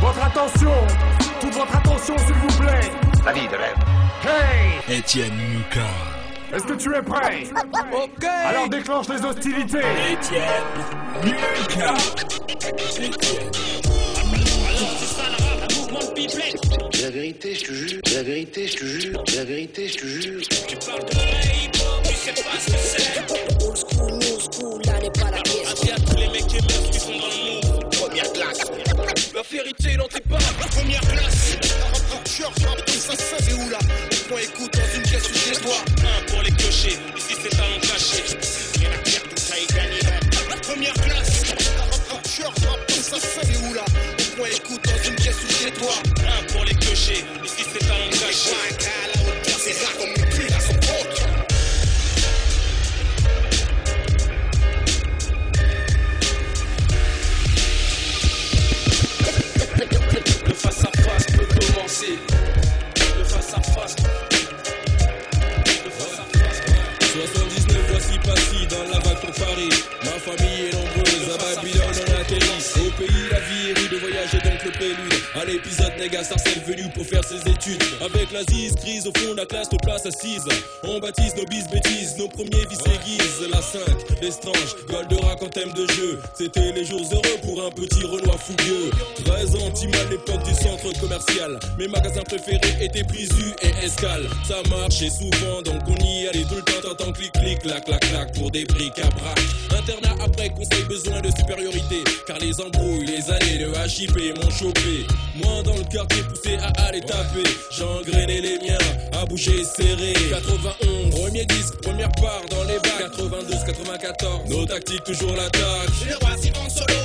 votre attention, toute votre attention s'il vous plaît. La vie de rêve. Hey Etienne Nuka. Est-ce que tu es prêt? Ok. Alors déclenche les hostilités. Etienne Nuka. Etienne. La vérité, je te jure. La vérité, je te jure. La vérité, je te jure. Old school, new school, là n'est pas la pièce. Première classe. La vérité dans tes pas. Première classe. Short, ça c'est où là Point écoute dans une pièce chez toi. Un pour les clochers. Ici c'est talent caché. Rien à faire, tout ça est gagné. Première classe. Short, ça c'est où là Point écoute dans une pièce chez toi. Un pour les clochers. Ici c'est talent caché. À la hauteur, c'est rare commencer. Le face à face. Le face à face. 79 voici passé dans la vague pour Paris. Ma famille est nombreuse, à Babylone on atterrit. Au pays donc le prélude. À l'épisode Néga Sarcelle venu pour faire ses études. Avec la zise grise au fond de la classe, nos places assises. On baptise nos bis bêtises, nos premiers vices aiguisent. La 5, l'estrange, Goldorak en thème de jeu. C'était les jours heureux pour un petit Renoir fougueux. 13 ans, à l'époque du centre commercial. Mes magasins préférés étaient Prisu et Escale. Ça marchait souvent, donc on y allait tout le temps. T'entends clic clic, clac clac clac pour des briques à brac. Internat après conseil, besoin de supériorité. Car les embrouilles, les années de HIP m'ont chopé. Moi dans le quartier poussé à aller taper. J'engrainais les miens à bouger serré. 91, premier disque, première part dans les bacs. 92, 94, nos tactiques toujours l'attaque. Le en solo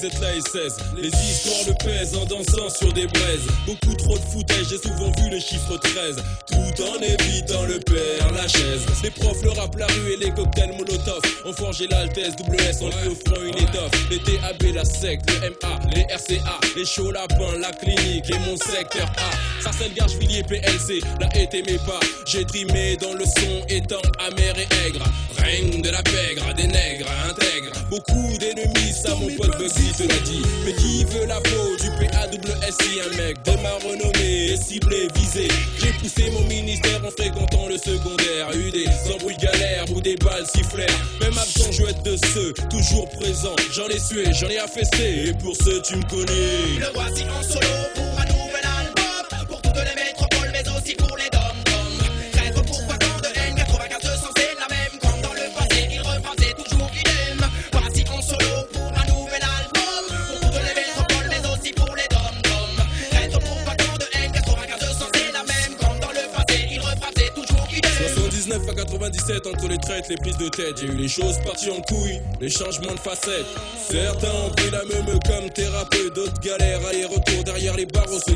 16 Les histoires le pèsent en dansant sur des braises. Beaucoup trop de footage, j'ai souvent vu le chiffre 13 Tout en évitant le père, la chaise. Les profs, le rap, la rue et les cocktails molotov On forgeait l'altesse, double S, on lui offrant une étoffe. Les TAB, la secte, le MA, les RCA Les chauds lapins, la clinique et mon secteur A. Sarcelles, Garcheville, PLC, la haie t'aimait pas. J'ai trimé dans le son étant amer et aigre. Règne de la pègre, des nègres intègres Beaucoup d'ennemis, ça mon pote Bugsy te l'a dit. Mais qui veut la peau du PAWSI Un mec de ma renommée, ciblé, visé. J'ai poussé mon ministère en fréquentant le secondaire. Eu des embrouilles galères ou des balles sifflèrent Même absent, je être de ceux toujours présents. J'en ai sué, j'en ai affaissé Et pour ceux tu me connais. Le voici en solo pour for 97 entre les traites, les prises de tête, j'ai eu les choses parties en couilles, les changements de facettes. Certains ont pris la même comme thérapeute, d'autres galères, aller-retour derrière les barreaux se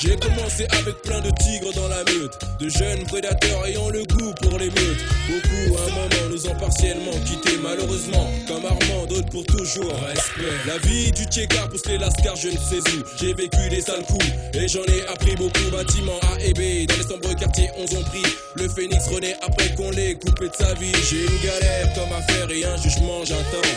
J'ai commencé avec plein de tigres dans la meute, de jeunes prédateurs ayant le goût pour les meutes. Beaucoup à un moment nous ont partiellement quittés, malheureusement, comme Armand, d'autres pour toujours. Respect. La vie du tchékar pousse les lascars, je ne sais où. J'ai vécu des sales coups et j'en ai appris beaucoup. Bâtiments A et B, dans les sombres quartiers, on ont pris. Le phénix renaît après qu'on l'ait coupé de sa vie. J'ai une galère comme affaire et un jugement, j'attends.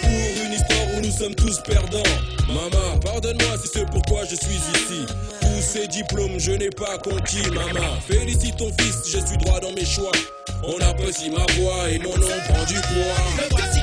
Pour une histoire où nous sommes tous perdants. Maman, pardonne-moi si c'est pourquoi je suis ici. Tous ces diplômes, je n'ai pas conquis, maman. Félicite ton fils, je suis droit dans mes choix. On apprécie ma voix et mon nom prend du poids.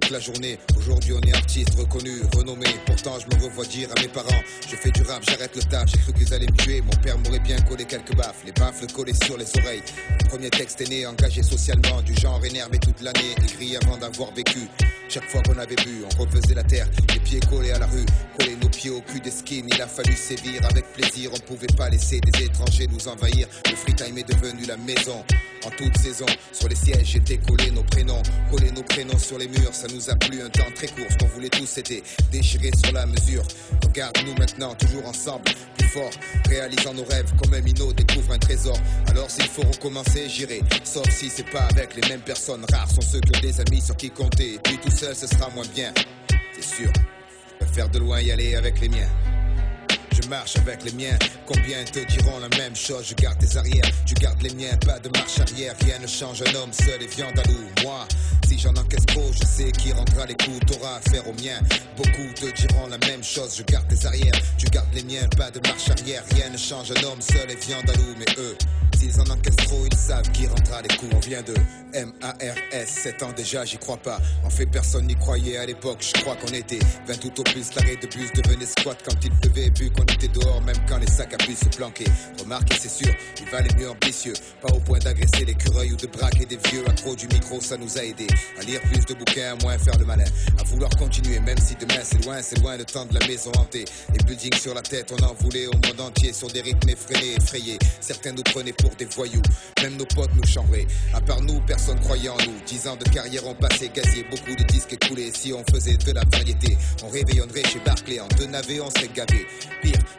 Toute la journée. Aujourd'hui, on est artiste reconnu, renommé. Pourtant, je me revois dire à mes parents Je fais du rap, j'arrête le taf. J'ai cru qu'ils allaient me tuer. Mon père m'aurait bien collé quelques baffes. Les baffes collées sur les oreilles. Le premier texte est né, engagé socialement. Du genre énervé toute l'année. Écrit avant d'avoir vécu. Chaque fois qu'on avait bu, on refaisait la terre. Les pieds collés à la rue. Coller nos pieds au cul des skins. Il a fallu sévir avec plaisir. On pouvait pas laisser des étrangers nous envahir. Le free time est devenu la maison. En toute saison, sur les sièges j'étais collé nos prénoms, collé nos prénoms sur les murs. Ça nous a plu un temps très court. Ce qu'on voulait tous, c'était déchirer sur la mesure. Regarde-nous maintenant, toujours ensemble, plus fort, réalisant nos rêves comme un minot découvre un trésor. Alors s'il faut recommencer, j'irai. Sauf si c'est pas avec les mêmes personnes. Rares sont ceux qui ont des amis sur qui compter. Et puis tout seul, ce sera moins bien. C'est sûr. Je préfère de loin y aller avec les miens. Je marche avec les miens. Combien te diront la même chose? Je garde tes arrières, tu gardes les miens. Pas de marche arrière, rien ne change. Un homme seul et viande à loup. Moi, si j'en encaisse trop, je sais qui rendra les coups. T'auras affaire aux miens. Beaucoup te diront la même chose. Je garde tes arrières, tu gardes les miens. Pas de marche arrière, rien ne change. Un homme seul et viande à loup. Mais eux, s'ils en encaissent trop, ils savent qui rendra les coups. On vient de M-A-R-S, 7 ans déjà, j'y crois pas. En fait, personne n'y croyait à l'époque. Je crois qu'on était 20 tout au plus. L'arrêt de bus devenait squat quand il pleuvait. Vu qu'on dehors, même quand les sacs à puce se planquaient. Remarquez, c'est sûr, il valait mieux ambitieux. Pas au point d'agresser l'écureuil ou de braquer des vieux. Accro du micro, ça nous a aidé. À lire plus de bouquins, moins faire le malin. À vouloir continuer, même si demain c'est loin, c'est loin le temps de la maison hantée. Les buildings sur la tête, on en voulait au monde entier. Sur des rythmes effrénés, effrayés. Certains nous prenaient pour des voyous. Même nos potes nous chambraient. À part nous, personne croyait en nous. Dix ans de carrière ont passé, gazier, beaucoup de disques écoulés. Si on faisait de la variété, on réveillonnerait chez Barclay. En deux navets, on serait gavé.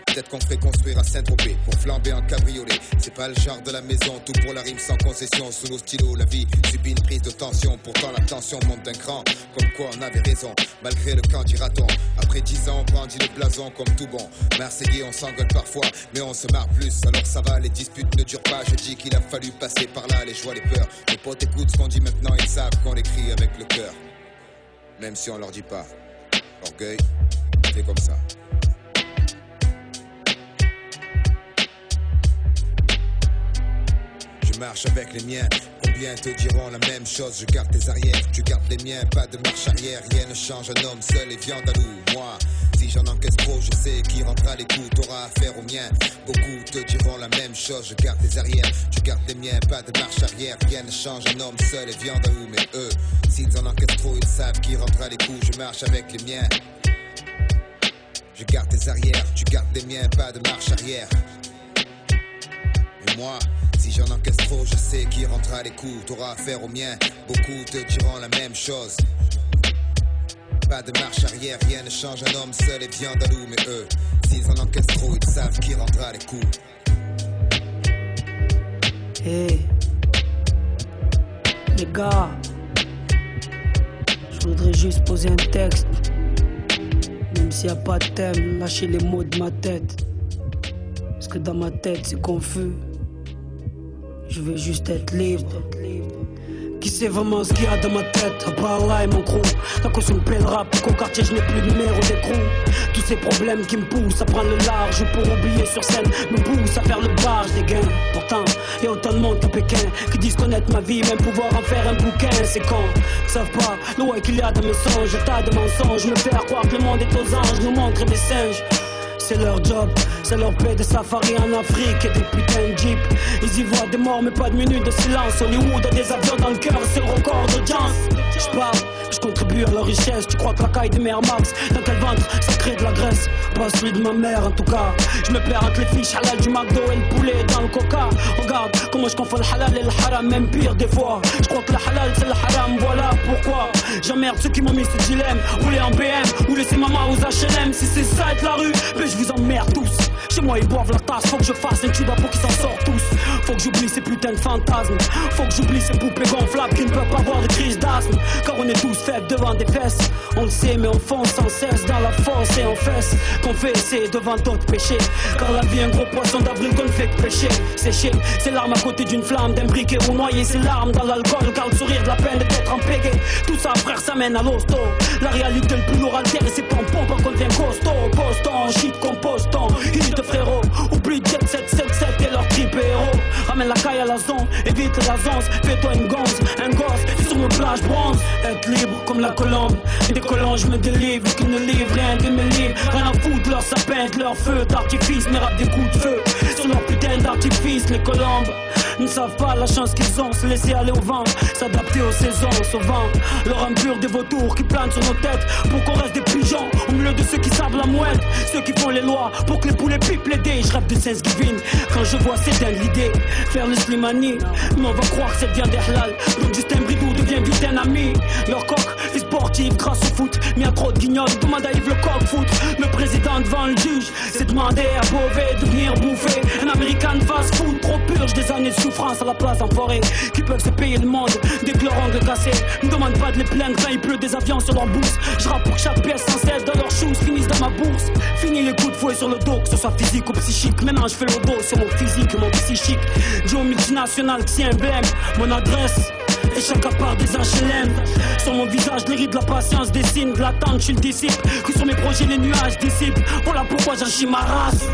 Peut-être qu'on ferait construire à Saint-Tropez pour flamber en cabriolet. C'est pas le genre de la maison, tout pour la rime sans concession. Sous nos stylos, la vie subit une prise de tension. Pourtant, la tension monte d'un cran. Comme quoi, on avait raison, malgré le camp dira-t-on. Après dix ans, on brandit le blason comme tout bon. Marseillais, on s'engueule parfois, mais on se marre plus. Alors ça va, les disputes ne durent pas. Je dis qu'il a fallu passer par là, les joies, les peurs. Les potes écoutent ce qu'on dit maintenant, ils savent qu'on l'écrit avec le cœur. Même si on leur dit pas. Orgueil, c'est comme ça. Je marche avec les miens. Combien te diront la même chose Je garde tes arrières, tu gardes les miens. Pas de marche arrière, rien ne change. Un homme seul et viande à loup. Moi, si j'en encaisse trop, je sais qui rendra les coups. T'auras affaire aux miens. Beaucoup te diront la même chose. Je garde tes arrières, tu gardes les miens. Pas de marche arrière, rien ne change. Un homme seul et viande à loup. Mais eux, s'ils en encaissent trop, ils savent qui rendra les coups. Je marche avec les miens. Je garde tes arrières, tu gardes les miens. Pas de marche arrière. Mais moi, si j'en encaisse trop, je sais qui rendra les coups. T'auras affaire aux miens. Beaucoup te diront la même chose. Pas de marche arrière, rien ne change. Un homme seul et viande à loup. Mais eux, s'ils en encaissent trop, ils savent qui rendra les coups. Hey, les gars, je voudrais juste poser un texte. Même s'il n'y a pas de thème, lâchez les mots de ma tête. Parce que dans ma tête, c'est confus. Je veux juste être libre. Qui sait vraiment ce qu'il y a dans ma tête? À part là et mon crew. Tant qu'on se me le rap qu'au quartier je n'ai plus de numéro d'écrou. Tous ces problèmes qui me poussent à prendre le large Pour oublier sur scène me poussent à faire le barge des gains Pourtant y a autant de monde à Pékin Qui disent connaître ma vie même pouvoir en faire un bouquin. C'est con, ils savent pas le qu'il y a dans mes songes Tas de mensonges, me faire croire que le monde est aux anges Nous montrer des singes c'est leur job, c'est leur paix des safaris en Afrique et des putains de jeeps. Ils y voient des morts, mais pas de minutes de silence. Hollywood a des avions dans le cœur, c'est le record d'audience. Je parle, je contribue à leur richesse. Tu crois que la caille des mères Max, dans quel ventre ça crée de la graisse? Pas celui de ma mère en tout cas. Je me perds entre les fiches halal du McDo et le poulet dans le coca. Regarde comment je confonds le halal et le haram, même pire des fois. Je crois que le halal c'est le haram, voilà pourquoi. J'emmerde ceux qui m'ont mis ce dilemme. Rouler en BM ou laisser maman aux HLM. Si c'est ça être la rue, mais je vous emmerde tous. Chez moi ils boivent la tasse, faut que je fasse un tuba pour qu'ils s'en sortent tous. Faut que j'oublie ces putains de fantasmes. Faut que j'oublie ces poupées gonflables qui ne peuvent pas avoir de crise d'asthme. Car on est tous faibles devant des fesses. On le sait, mais on fonce sans cesse dans la fosse et on fesse. Qu'on fait essayer devant d'autres péchés. Car la vie, un gros poisson d'avril qu'on fait que pêcher. Sécher, c'est l'arme à côté d'une flamme, d'un briquet ou noyer ses larmes dans l'alcool. Car le sourire de la peine d'être pégé. Tout ça, frère, ça mène à l'hosto. La réalité, le plus lourd altère et c'est pompons quand on devient costaud. Poston, shit, composton. Hit frérot, oublie Jet 777 et Ramène la caille à la zone, évite la zone, fais-toi une gonze, un gosse. Sur mon je bronze. Être libre comme la colombe. Décollant, je me délivre, qu'ils ne livrent rien de mes livres. Rien à foutre, leur sapin, leur feu d'artifice, mes rap des coups de feu. Sur leur putain d'artifice, les colombes ne savent pas la chance qu'ils ont, se laisser aller au vent, s'adapter aux saisons, au. Leur impur des vautours qui planent sur nos têtes pour qu'on reste des pigeons au milieu de ceux qui savent la mouette, ceux qui font les lois pour que les poulets pipent les dés. Je rêve de quand je vois c'est dingue l'idée. Faire le slimani, mais on va croire que c'est bien des halal. Donc Justin Bridou devient vite un ami. Leur coq, les sportifs grâce au foot, a trop de guignols, demande à Yves le coq foot. Le président devant le juge, c'est demander à Beauvais de venir bouffer. Un américain fast food, trop purge des années de souffrance à la place d'enfoirés qui peuvent se payer le monde dès que leur cassé. Me demande pas de les plaindre il pleut des avions sur leur bourse. Je rappe pour que chaque pièce sans cesse dans leurs shoes finisse dans ma bourse. Fini les coups de fouet sur le dos, que ce soit physique ou psychique. Maintenant je fais le dos sur mon physique et mon psychique. Joe multinational, qui emblème, mon adresse. Et chacun part des HLM Sur mon visage, les rides de la patience dessinent De l'attente, je suis le disciple Que sur mes projets, les nuages dissipent. Voilà pourquoi j'agis ma race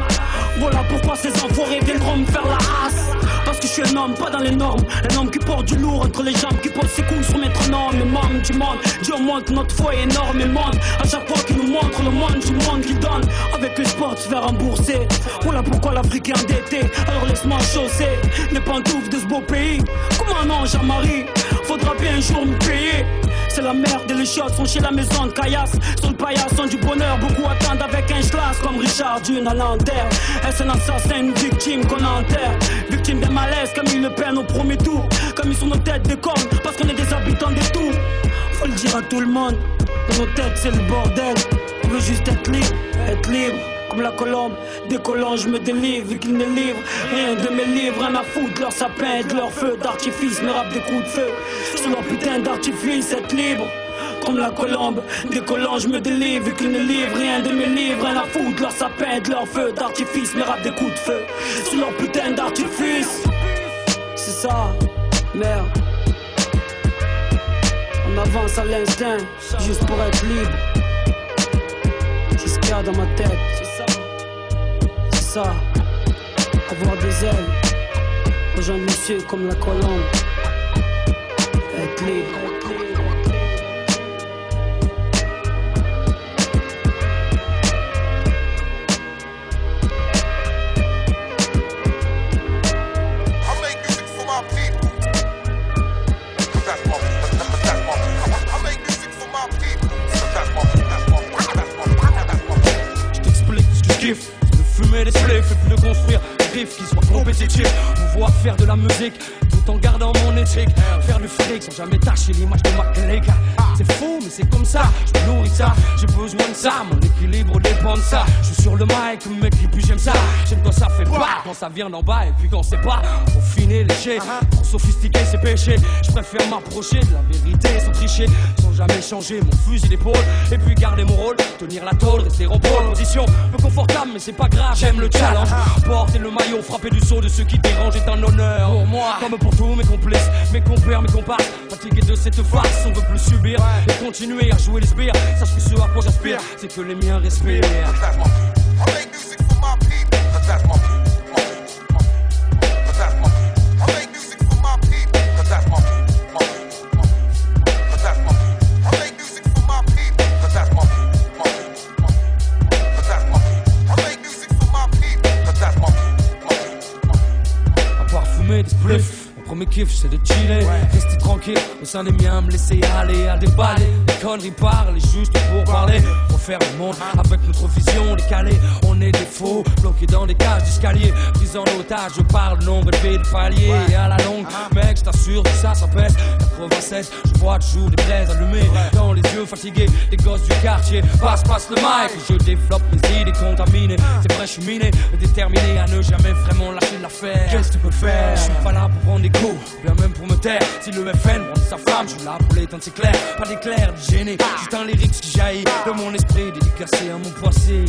Voilà pourquoi ces enfoirés viendront me faire la race Parce que je suis un homme, pas dans les normes. Un homme qui porte du lourd entre les jambes Qui pose ses coups sur métronome Les membres du monde. Dieu montre notre foi énorme et chaque fois qu'il nous montre le monde du monde qu'il donne. Avec le sport, tu vas rembourser. Voilà pourquoi l'Afrique est endettée. Alors laisse-moi chausser Les pantoufles de ce beau pays. Comment non, Jean-Marie? Faudra bien un jour me payer. C'est la merde et les sont chez la maison de Caillasse. Sur le paillasson du bonheur, beaucoup attendent avec un schlass comme Richard Dune à l'enterre. Est-ce un assassin, une victime qu'on enterre Victime des malaises, comme il le peine au premier tour. Comme ils sont nos têtes des cornes, parce qu'on est des habitants des tours. Faut le dire à tout le monde, dans nos têtes c'est le bordel. On veut juste être libre, être libre comme la colombe. Décollant, je me délivre, vu qu'ils ne livrent rien de mes livres, rien à foutre. Leur sapin, de leur feu d'artifice, me rap des coups de feu. Sur leur putain d'artifice, être libre. Comme la colombe, décollant, je me délivre, vu qu'ils ne livrent rien de mes livres, rien à foutre. Leur sapin, de leur feu d'artifice, me rap des coups de feu. Sur leur putain d'artifice. C'est ça, merde. On avance à l'instinct, juste pour être libre. C'est ce qu'il y a dans ma tête. Avoir des ailes. Rejoindre monsieur comme la colombe. Être libre. Jamais l'image de ma. C'est fou, mais c'est comme ça. Je nourris ça, j'ai besoin de ça. Mon équilibre dépend de ça. Je suis sur le mic, j'aime ça. J'aime quand ça fait pas, quand ça vient d'en bas et puis quand c'est pas. Pour finir léché, trop sophistiqué, c'est péché. Je préfère m'approcher de la vérité sans tricher, sans jamais changer mon fusil d'épaule. Et puis garder mon rôle, tenir la tôle, rester en pole position. Peu confortable, mais c'est pas grave, j'aime le challenge. Porter le maillot, frapper du saut de ceux qui dérangent est un honneur pour moi. Comme pour tous mes complices, mes compères, mes comparses. Fatigué de cette farce, on veut plus subir et continuer à jouer les sbires. Sache que ce à quoi j'aspire, c'est que les miens respirent. Make music spliffs. Mon premier kiff c'est de chiller, rester tranquille au sein des miens, me laisser aller à déballer. Les conneries parlent juste pour parler, refaire le monde avec notre vision décalée. On est des faux, bloqués dans des cages d'escalier, pris en otage. Je parle nombre de paliers et à la longue, mec, je t'assure que ça, ça pèse. 96, je vois toujours des braises allumées dans les yeux fatigués. Les gosses du quartier passe, passe le mic. Je développe mes idées contaminées. C'est vrai, je suis miné, mais déterminé à ne jamais vraiment lâcher l'affaire. Qu'est-ce que tu peux faire? Je suis pas là pour prendre des coups, bien même pour me taire. Si le FN prend sa femme, je suis là pour l'éteindre, c'est clair. Pas d'éclair, de gêné. Juste un lyrics qui jaillit de mon esprit, dédicacé à mon passé.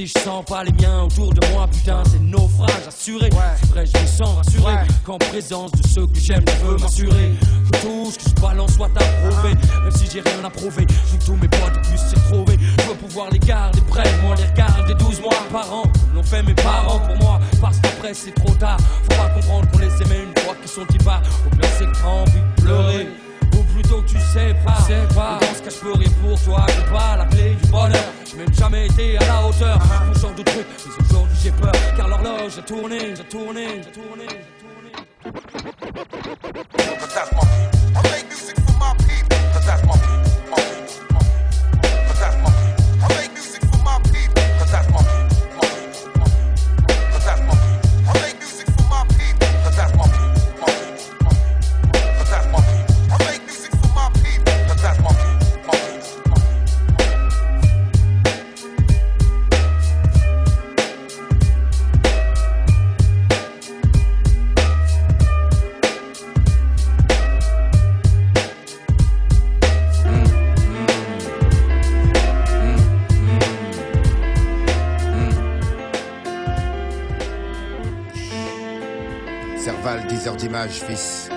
Si je sens pas les miens autour de moi, putain, c'est naufrage assuré. C'est vrai, je me sens rassuré qu'en présence de ceux que j'aime, je veux m'assurer que tout ce que je balance soit approuvé. Même si j'ai rien à prouver, que tous mes potes puissent s'y trouver. Je veux pouvoir les garder près, moi les regarder 12 mois par an, comme l'ont fait mes parents pour moi. Parce qu'après c'est trop tard, faut pas comprendre qu'on les aimait une fois qu'ils sont y pas. Au pire, c'est que envie de pleurer. Plutôt que tu sais pas, sais pas. Dans ce cas, je rire pour toi, j'ai pas la clé du bonheur. J'ai même jamais été à la hauteur de ce genre de truc. Mais aujourd'hui j'ai peur, car l'horloge a tourné, j'ai tourné, j'ai tourné, j'ai tourné. Serval, 10 heures d'image, fils.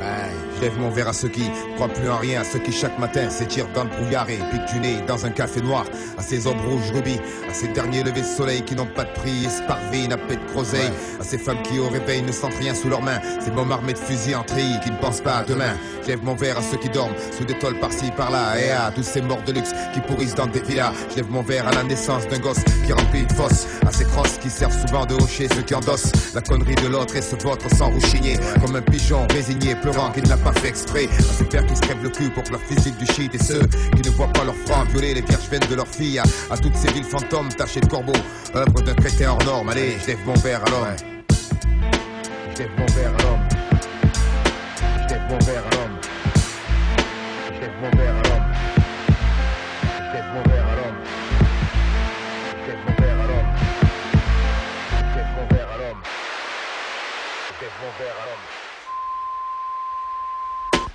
Ouais, je lève mon verre à ceux qui croient plus en rien, à ceux qui chaque matin s'étirent dans le brouillard et piquent du nez dans un café noir, à ces hommes rouges rubis, à ces derniers levés de soleil qui n'ont pas de prix, esparvis, nappés de groseille, à ces femmes qui au réveil ne sentent rien sous leurs mains, ces mômes armés de fusils en treillis qui ne pensent pas à demain. Je lève mon verre à ceux qui dorment sous des tôles par-ci par-là, et à tous ces morts de luxe qui pourrissent dans des villas. Je lève mon verre à la naissance d'un gosse qui remplit une fosse, à ces crosses qui servent souvent de hocher ceux qui endossent la connerie de l'autre et se vautrent sans rouchigner, comme un pigeon résigné pleurant qui ne l'a pas fait exprès, à ces pères qui se crèvent le cul pour que leur physique du shit et ceux qui ne voient pas leurs francs violer les vierges veines de leurs filles, à, à toutes ces villes fantômes tachées de corbeaux, œuvre d'un crétin hors norme. Allez, je lève mon verre à l'homme. Je lève mon verre à l'homme. Je lève mon verre à l'homme. Je lève mon verre à l'homme. Je lève mon verre à l'homme.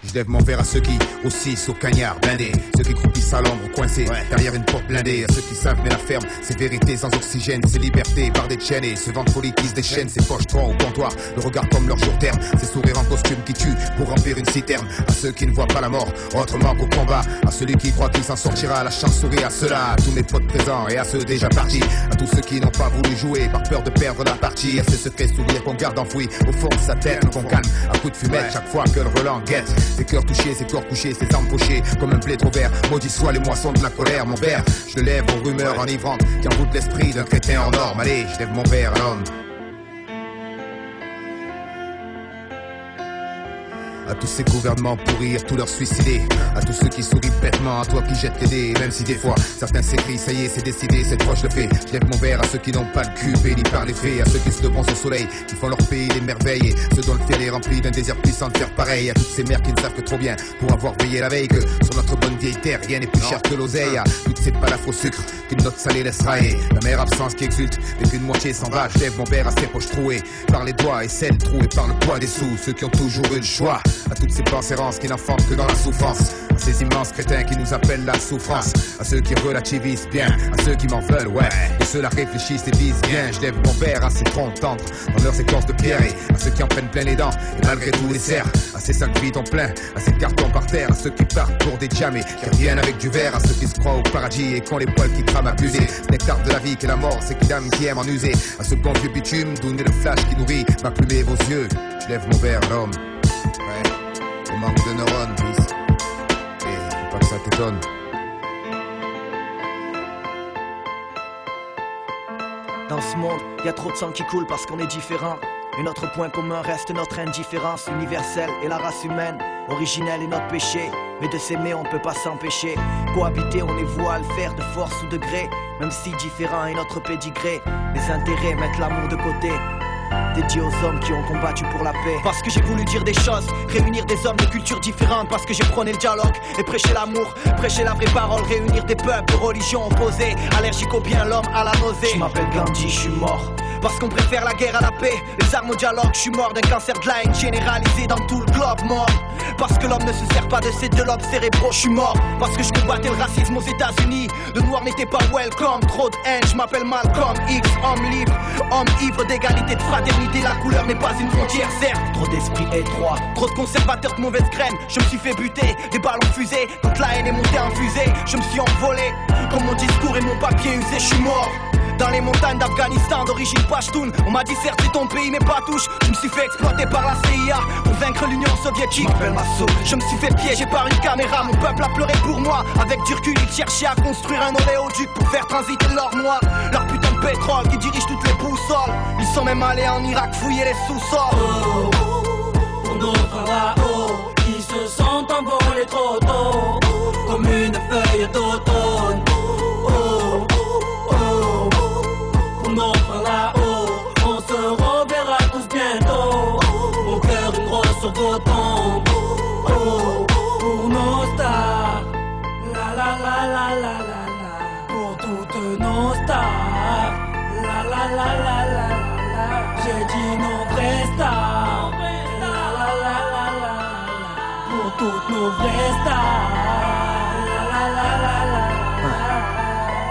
Je lève mon verre à ceux qui grossissent au cagnard blindé, ceux qui croupissent à l'ombre coincés derrière une porte blindée, à ceux qui savent mais la ferme, ces vérités sans oxygène, ces libertés par des chaînes. Et ce ventre folie qui se déchaîne, ces poches troncs au comptoir, le regard comme leur jour terme, ces sourires en costume qui tuent pour remplir une citerne, à ceux qui ne voient pas la mort autrement qu'au combat, à celui qui croit qu'il s'en sortira, la chance sourit à ceux-là, à tous mes potes présents et à ceux déjà partis, à tous ceux qui n'ont pas voulu jouer par peur de perdre la partie, à ces secrets souvenirs qu'on garde enfouis au fond de sa tête, qu'on calme à coups de fumette chaque fois que le relan guette, ces cœurs touchés, ces corps couchés, ces armes pochées, comme un trop vert, maudit soit les moissons de la colère, mon verre, je lève aux rumeurs enivrantes qui envoûtent l'esprit d'un crétin en norme, allez, je lève mon verre à l'homme. À tous ces gouvernements pourris, à tous leurs suicidés, à tous ceux qui sourient bêtement, à toi qui jettes les dés, même si des fois certains s'écrient, ça y est, c'est décidé, cette fois je le fais. Je lève mon verre à ceux qui n'ont pas le cul béni par les faits, à ceux qui se leveront au soleil, qui font leur pays des merveilles, et ceux dont le fiel est rempli d'un désir puissant de faire pareil, à toutes ces mères qui ne savent que trop bien pour avoir veillé la veille, que sur notre bonne vieille terre, rien n'est plus cher que l'oseille, à toutes ces palafres au sucre qu'une note salée laisse railler, la mère absence qui exulte, et qu'une moitié s'en va, je lève mon verre à ces poches trouées, par les doigts et celles trouées par le poids des sous, ceux qui ont toujours eu le choix, à toutes ces pensées rances qui n'enfantent que dans la souffrance, à ces immenses crétins qui nous appellent la souffrance, à ceux qui relativisent bien, à ceux qui m'en veulent, ouais, et ceux-là réfléchissent et disent bien, je lève mon verre à ces troncs tendres, dans leurs écorces de pierre, et à ceux qui en prennent plein les dents, et malgré tout les serrent, à ces cinq vides en plein, à ces cartons par terre, à ceux qui partent pour des diamés, qui reviennent avec du verre, à ceux qui se croient au paradis et qui ont les poils qui crament abusés, nectar de la vie qui est la mort, c'est qui dame qui aime en user, à ce bon vieux bitume, donner le flash qui nourrit, ma plumer vos yeux, je lève mon verre l'homme, manque de neurones, et pas que ça t'étonne. Dans ce monde, y a trop de sang qui coule parce qu'on est différent. Et notre point commun reste notre indifférence universelle et la race humaine. Originelle est notre péché, mais de s'aimer on peut pas s'empêcher. Cohabiter, on est voué à le faire de force ou de gré. Même si différent est notre pédigré, les intérêts mettent l'amour de côté. Dédié aux hommes qui ont combattu pour la paix. Parce que j'ai voulu dire des choses, réunir des hommes de cultures différentes. Parce que j'ai prôné le dialogue et prêché l'amour, prêcher la vraie parole. Réunir des peuples de religions opposées, allergiques au bien, l'homme à la nausée. Je m'appelle Gandhi, je suis mort Parce qu'on préfère la guerre à la paix, les armes au dialogue. Je suis mort d'un cancer de la haine généralisé dans tout le globe. Mort parce que l'homme ne se sert pas de ses deux lobes cérébraux. Je suis mort parce que je combattais le racisme aux États-Unis. Le noir n'était pas welcome, trop de haine. Je m'appelle Malcolm X, homme libre, homme ivre d'égalité, de fraternité. La couleur n'est pas une frontière, certes. Trop d'esprit étroit, trop de conservateurs de mauvaise graine. Je me suis fait buter, des ballons fusés. Quand la haine est montée en fusée, je me suis envolé. Comme mon discours et mon papier usé, je suis mort. Dans les montagnes d'Afghanistan d'origine Pashtun On m'a dit certes ton pays mais pas touche Je me suis fait exploiter par la CIA Pour vaincre l'Union soviétique. Je me suis fait piéger par une caméra. Mon peuple a pleuré pour moi. Avec du recul ils cherchaient à construire un oléoduc Pour faire transiter l'or noir. Leur putain de pétrole qui dirige toutes les boussoles. Ils sont même allés en Irak fouiller les sous-sols. Nos frères là-haut Qui se sentent envolés trop tôt. Comme une feuille d'automne Pour toutes nos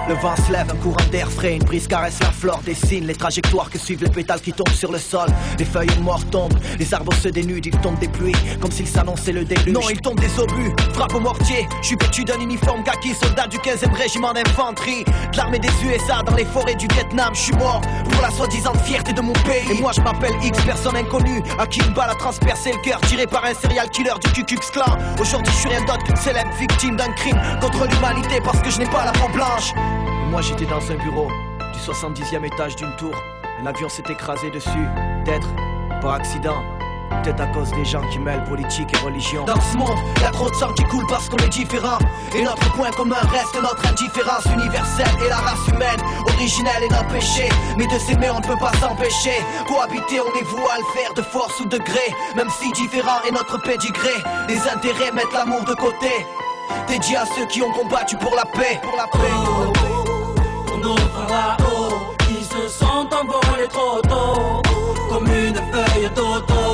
Le vent se lève, un courant d'air frais, une brise caresse la flore, dessine les trajectoires que suivent les pétales qui tombent sur le sol. Les feuilles mortes tombent, les arbres se dénudent, ils tombent des pluies, comme s'ils s'annonçaient le déluge. Non, ils tombent des obus, frappe au mortier. Je suis vêtu d'un uniforme kaki, soldat du 15e régiment d'infanterie. De l'armée des USA dans les forêts du Vietnam, je suis mort pour la soi-disant fierté de mon pays. Et moi je m'appelle X, personne inconnue, à qui une balle a transpercé le cœur, tiré par un serial killer du Ku Klux Klan. Aujourd'hui je suis rien d'autre qu'une célèbre victime d'un crime contre l'humanité parce que je n'ai pas la peau blanche. Moi j'étais dans un bureau du 70e étage d'une tour. Un avion s'est écrasé dessus, peut-être par accident, peut-être à cause des gens qui mêlent politique et religion. Dans ce monde, y a trop de sang qui coule parce qu'on est différent. Et notre point commun reste notre indifférence universelle et la race humaine, originelle et nos péchés. Mais de s'aimer on ne peut pas s'empêcher. Cohabiter, on est voué à le faire de force ou de gré. Même si différent est notre pédigré, les intérêts mettent l'amour de côté. Dédié à ceux qui ont combattu pour la paix, pour la paix. Là-haut Qui se sentent envolés trop tôt Comme une feuille d'automne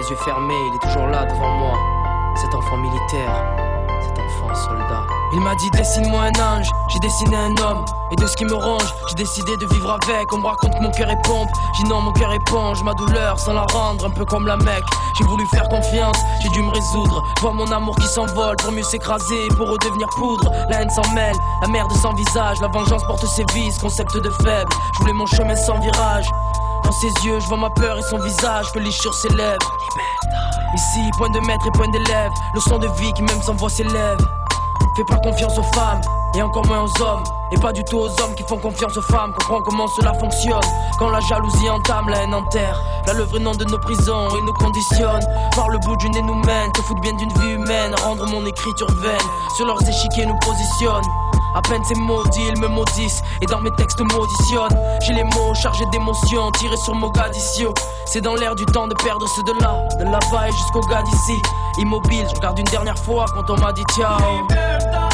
les yeux fermés, il est toujours là devant moi. Cet enfant militaire, cet enfant soldat. Il m'a dit dessine-moi un ange, j'ai dessiné un homme. Et de ce qui me ronge, j'ai décidé de vivre avec. On me raconte mon cœur est pompe, j'ai non mon cœur éponge, ma douleur sans la rendre, un peu comme la mec. J'ai voulu faire confiance, j'ai dû me résoudre. Vois mon amour qui s'envole pour mieux s'écraser, pour redevenir poudre. La haine s'en mêle, la merde sans visage, la vengeance porte ses vices, concept de faible. Je voulais mon chemin sans virage. Dans ses yeux, je vois ma peur et son visage, je sur ses lèvres. Ici, point de maître et point d'élève, leçon de vie qui même sans voix s'élève. Fais pas confiance aux femmes, et encore moins aux hommes. Et pas du tout aux hommes qui font confiance aux femmes. Comprends comment cela fonctionne. Quand la jalousie entame, la haine enterre. Là, le vrai nom de nos prisons et nous conditionne. Par le bout du nez nous mène, te foutre bien d'une vie humaine. Rendre mon écriture vaine. Sur leurs échiquiers nous positionne. À peine ces maudits, ils me maudissent. Et dans mes textes m'auditionnent. J'ai les mots chargés d'émotions Tirés sur Mogadiscio C'est dans l'air du temps de perdre ceux de là De là-bas et jusqu'au gars d'ici. Immobile, je regarde une dernière fois Quand on m'a dit ciao. Libertad.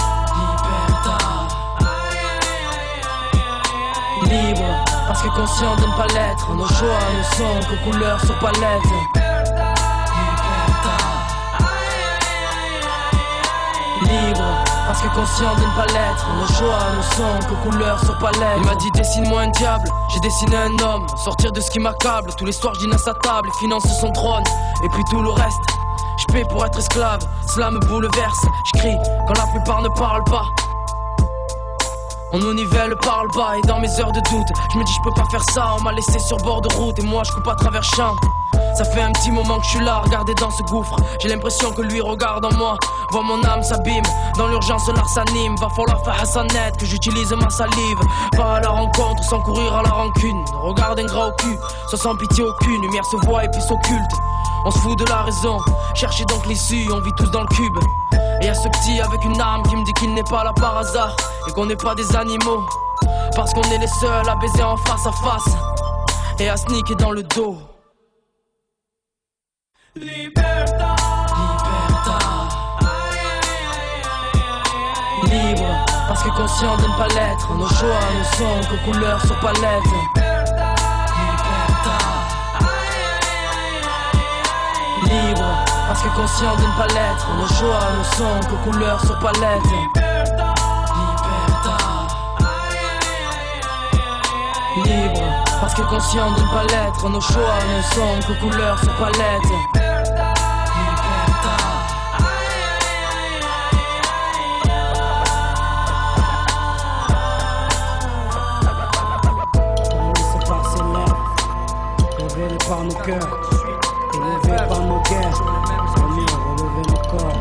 Libre, parce que conscient de ne pas l'être. Nos choix ne sont que couleurs sur palette parce que conscient de ne pas l'être. Nos choix ne sont que couleurs sur palette Il m'a dit dessine-moi un diable, j'ai dessiné un homme. Sortir de ce qui m'accable, tous les soirs je à sa table. Finance son trône, et puis tout le reste Je paie pour être esclave, cela me bouleverse. Je quand la plupart ne parlent pas On nous nivelle par le bas et dans mes heures de doute, je me dis je peux pas faire ça, on m'a laissé sur bord de route et moi je coupe à travers champs. Ça fait un petit moment que je suis là, regardé dans ce gouffre. J'ai l'impression que lui regarde en moi. Vois mon âme s'abîme, dans l'urgence l'art s'anime. Va falloir faire Hassanet, que j'utilise ma salive. Pas à la rencontre sans courir à la rancune. Regarde un gras au cul, sans sans pitié aucune. Lumière se voit et puis s'occulte. On se fout de la raison, cherchez donc l'issue, on vit tous dans le cube. Et y a petit avec une arme qui me dit qu'il n'est pas là par hasard et qu'on n'est pas des animaux. Parce qu'on est les seuls à baiser en face à face et à sneaker dans le dos. Libertà. Libre, parce que conscient de ne pas l'être. Nos choix, nos sons, que couleurs sur palette. Parce que conscient de ne pas l'être. Nos choix, nos sons, que couleurs sur palette. Libre, parce que conscient de ne pas l'être. Nos choix, nos sons, que couleurs sur palette. Révélé par nos cœurs, élevé par nos guerres, Seigneur, relever nos corps.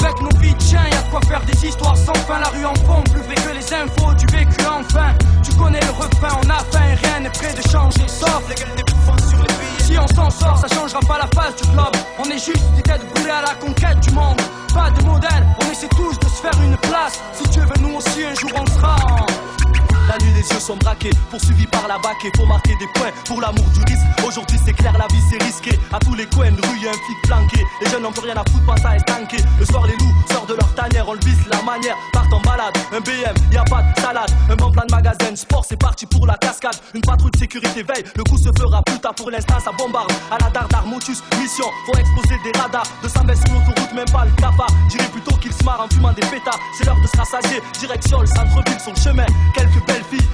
Avec nos vies chien, y'a de quoi faire des histoires sans fin. La rue en fond, plus vrai que les infos du vécu enfin. Tu connais le refrain, on a faim rien n'est prêt de changer. Sauf les gueules Si on s'en sort, ça changera pas la face du globe. On est juste des têtes brûlées à la conquête du monde. Pas de modèle, on essaie tous de se faire une place. Si tu veux, nous aussi un jour on sera en. La nuit, les yeux sont braqués, poursuivis par la baquée. Faut marquer des points pour l'amour du risque. Aujourd'hui, c'est clair, la vie c'est risqué. À tous les coins de rue, y a un flic planqué. Les jeunes n'ont plus rien à foutre, pas ça est tanké. Le soir, les loups sortent de leur tanière, on le vise la manière. Partent en balade, un BM, y a pas de salade. Un bon plan de magasin, sport, c'est parti pour la cascade. Une patrouille de sécurité veille, le coup se fera plus tard pour l'instant, ça bombarde. À la dardar, motus, mission, faut exposer des radars. 220 sur l'autoroute, même pas le cafard. Dirais plutôt qu'ils se marrent en fumant des pétards. C'est l'heure de se rassasier, direction le centre-ville, le chemin. Quelques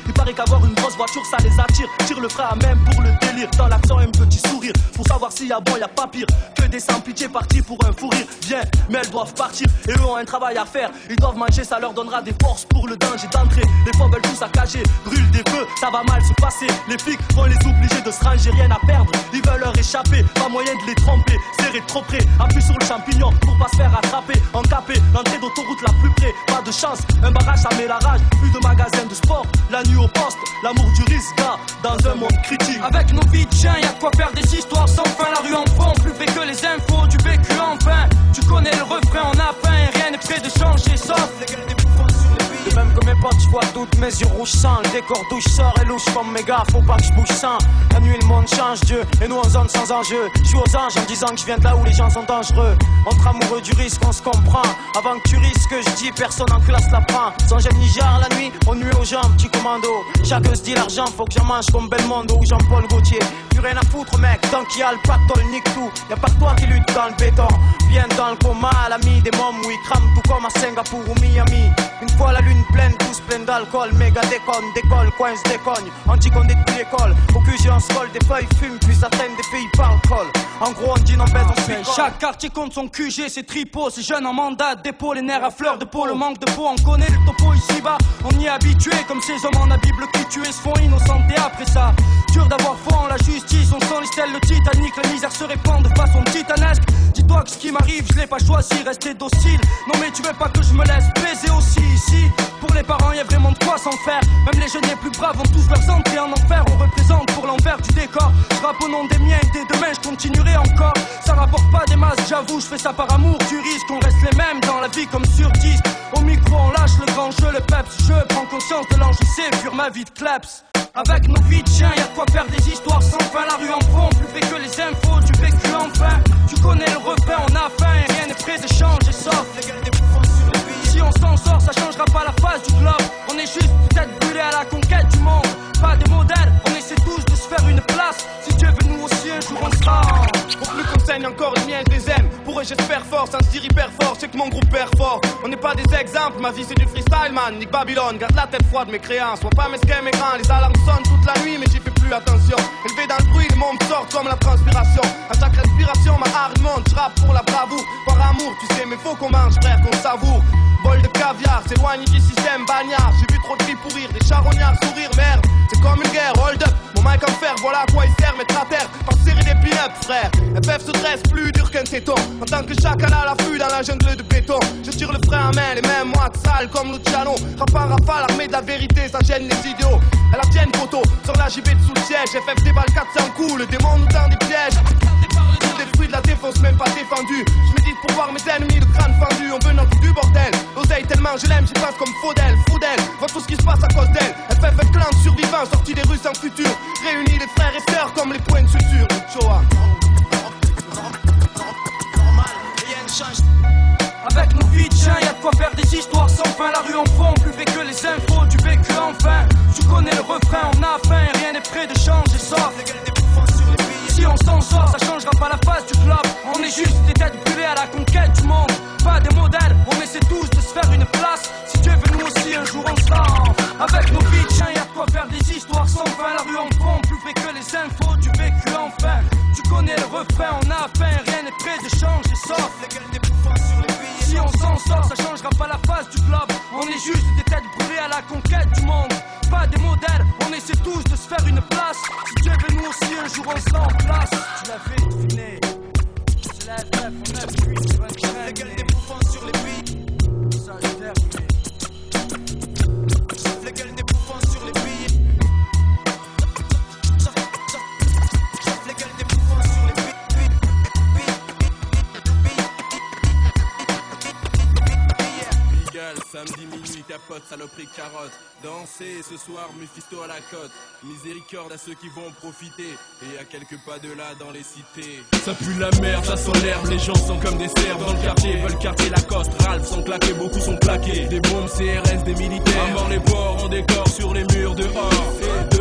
il paraît qu'avoir une grosse voiture, ça les attire. Tire le frein à même pour le délire. Dans l'accent, un petit sourire. Pour savoir s'il y a bon, y a pas pire. Que des sans pitié partis pour un fou rire. Bien, mais elles doivent partir et eux ont un travail à faire. Ils doivent manger, ça leur donnera des forces pour le danger d'entrée. Les fois veulent tout saccager, brûlent des feux, ça va mal se passer. Les flics vont les obliger de se ranger, rien à perdre. Ils veulent leur échapper, pas moyen de les tromper. Serrer trop près, appuie sur le champignon pour pas se faire attraper. Encapé, l'entrée d'autoroute la plus près. Pas de chance, un barrage ça met la rage. Plus de magasins de sport, la nuit au poste, l'amour du risque, dans un monde critique. Avec nos vies de chien, y'a quoi faire des histoires sans fin. La rue en fond, plus vrai que les infos du vécu enfin. Tu connais le refrain, on a faim rien n'est prêt de changer, sauf des. De même que mes potes, je vois toutes mes yeux rouges sang. Le décor d'où je sors est louche comme gars, faut pas que je bouge sans. La nuit, le monde change, Dieu, et nous en zone sans enjeu. Je suis aux anges en disant que je viens de là où les gens sont dangereux. Entre amoureux du risque, on se comprend. Avant que tu risques, je dis, personne en classe la prend. Sans gêne ni jarre, la nuit, on nuit aux gens, petit commando. Chacun se dit l'argent, faut que j'en mange comme Belmondo ou Jean-Paul Gaultier. Plus rien à foutre, mec, tant qu'il y a le pactole, nique tout. Y a pas que toi qui lutte dans le béton. Bien dans le coma, l'ami des mômes, où ils crament tout comme à Singapour ou Miami. Une fois la lune pleine, tous pleins d'alcool, méga déconne, décolle, coince, déconne. On dit qu'on est depuis l'école. Au QG, on se des feuilles fument, puis ça traîne des filles par le col. En gros, on dit non, baisse, on suit. Chaque quartier compte son QG, c'est tripot, c'est jeunes en mandat, dépôt, les nerfs à fleur de peau, le manque de peau, on connaît le topo ici-bas, on y est habitué, comme ces hommes en la Bible qui tuaient se font innocentés après ça. Dur d'avoir foi en la justice, on sent les le Titanic, la misère se répand de façon titanesque. Dis-toi que ce qui m'arrive, je l'ai pas choisi, rester docile. Non mais tu veux pas que je me laisse baiser aussi ici. Pour les parents, y a vraiment de quoi s'en faire. Même les jeunes les plus braves ont tous leurs entrées en enfer. On représente pour l'envers du décor. Je rappe au nom des miens et dès demain, je continuerai encore. Ça rapporte pas des masses, j'avoue, je fais ça par amour. Tu risques, on reste les mêmes dans la vie comme sur disque. Au micro, on lâche le grand jeu, le peps. Je prends conscience de l'enjeu, pur ma vie de kleps. Avec nos vies de chiens, y'a de quoi faire des histoires sans fin. La rue en fond, plus fait que les infos du vécu enfin. Tu connais le refrain, on a faim et rien n'est prêt de changer, sauf les On s'en sort, ça changera pas la face du globe. On est juste peut-être brûlés à la conquête du monde. Pas de modèle, on essaie tous de se faire une place. Si Dieu veut, nous aussi un jour on sera. Au plus qu'on saigne encore, les miens je les aime. Pour eux j'espère fort, sans se hyper fort, c'est que mon groupe perd fort. On n'est pas des exemples, ma vie c'est du freestyle man. Nick Babylone, garde la tête froide mes créances. Sois pas mesquin, mes grands, les alarmes sonnent toute la nuit, mais j'y plus attention. Élevé dans le bruit, les mots me sortent comme la transpiration. À chaque respiration, ma harde monte, je pour la bravoure. Par amour, tu sais, mais faut qu'on mange, frère, qu'on savoure. Bol de caviar, s'éloigne du système bagnard. J'ai vu trop de filles pourrir, des charognards sourire, merde. C'est comme une guerre, hold up. Mon mic en fer, voilà à quoi il sert, mettre à terre. Par serrer des pin-up, frère. FF se dresse plus dur qu'un téton. En tant que chacal à l'affût dans la jungle de béton. Je tire le frein à main, les mêmes mois sales comme Luciano. Rap en rafale, armée de la vérité, ça gêne les idiots. Elle la tienne, photo, sur la JB de sous siège. FF déballe 400 coups, le démon nous tend des pièges. Tous des fruits de la défense, même pas défendu. Je médite pour voir mes ennemis, le crâne fendu. On veut notre du bordel. L'oseille tellement je l'aime, j'y passe comme Faudel, Faudel. Vois tout ce qui se passe à cause d'elle. FF est clan de survivants, sortis des rues sans futur. Réunis les frères et sœurs comme les points de suture. Shoah. Avec nos chien, y'a de quoi faire des histoires sans fin. La rue en fond, plus fait que les infos, du vécu enfin. Tu connais le refrain, on a faim, rien n'est prêt de changer ça. Si on s'en sort, ça changera pas la face du club. On est juste des têtes brûlées à la conquête du monde. Pas des modèles, on essaie tous de se faire une place. Si Dieu veut, nous aussi un jour on. Avec nos de chien, y'a de quoi faire des histoires sans fin. La rue en fond, plus fait que les infos, du vécu enfin. Tu connais le refrain, on a faim, rien de changer ça. Si on s'en sort, ça changera pas la face du globe. On est juste des têtes brûlées à la conquête du monde. Pas des modèles, on essaie tous de se faire une place. Si Dieu veut, aussi un jour on se en place. Tu l'avais saloperie, carotte. Danser ce soir, Mephisto à la côte. Miséricorde à ceux qui vont profiter. Et à quelques pas de là dans les cités. Ça pue la merde, ça sent l'herbe, les gens sont comme des cerfs dans le quartier. Veulent quartier Lacoste, Ralph sont claqués, beaucoup sont plaqués. Des bombes CRS, des militaires. À les porcs en décor sur les murs dehors.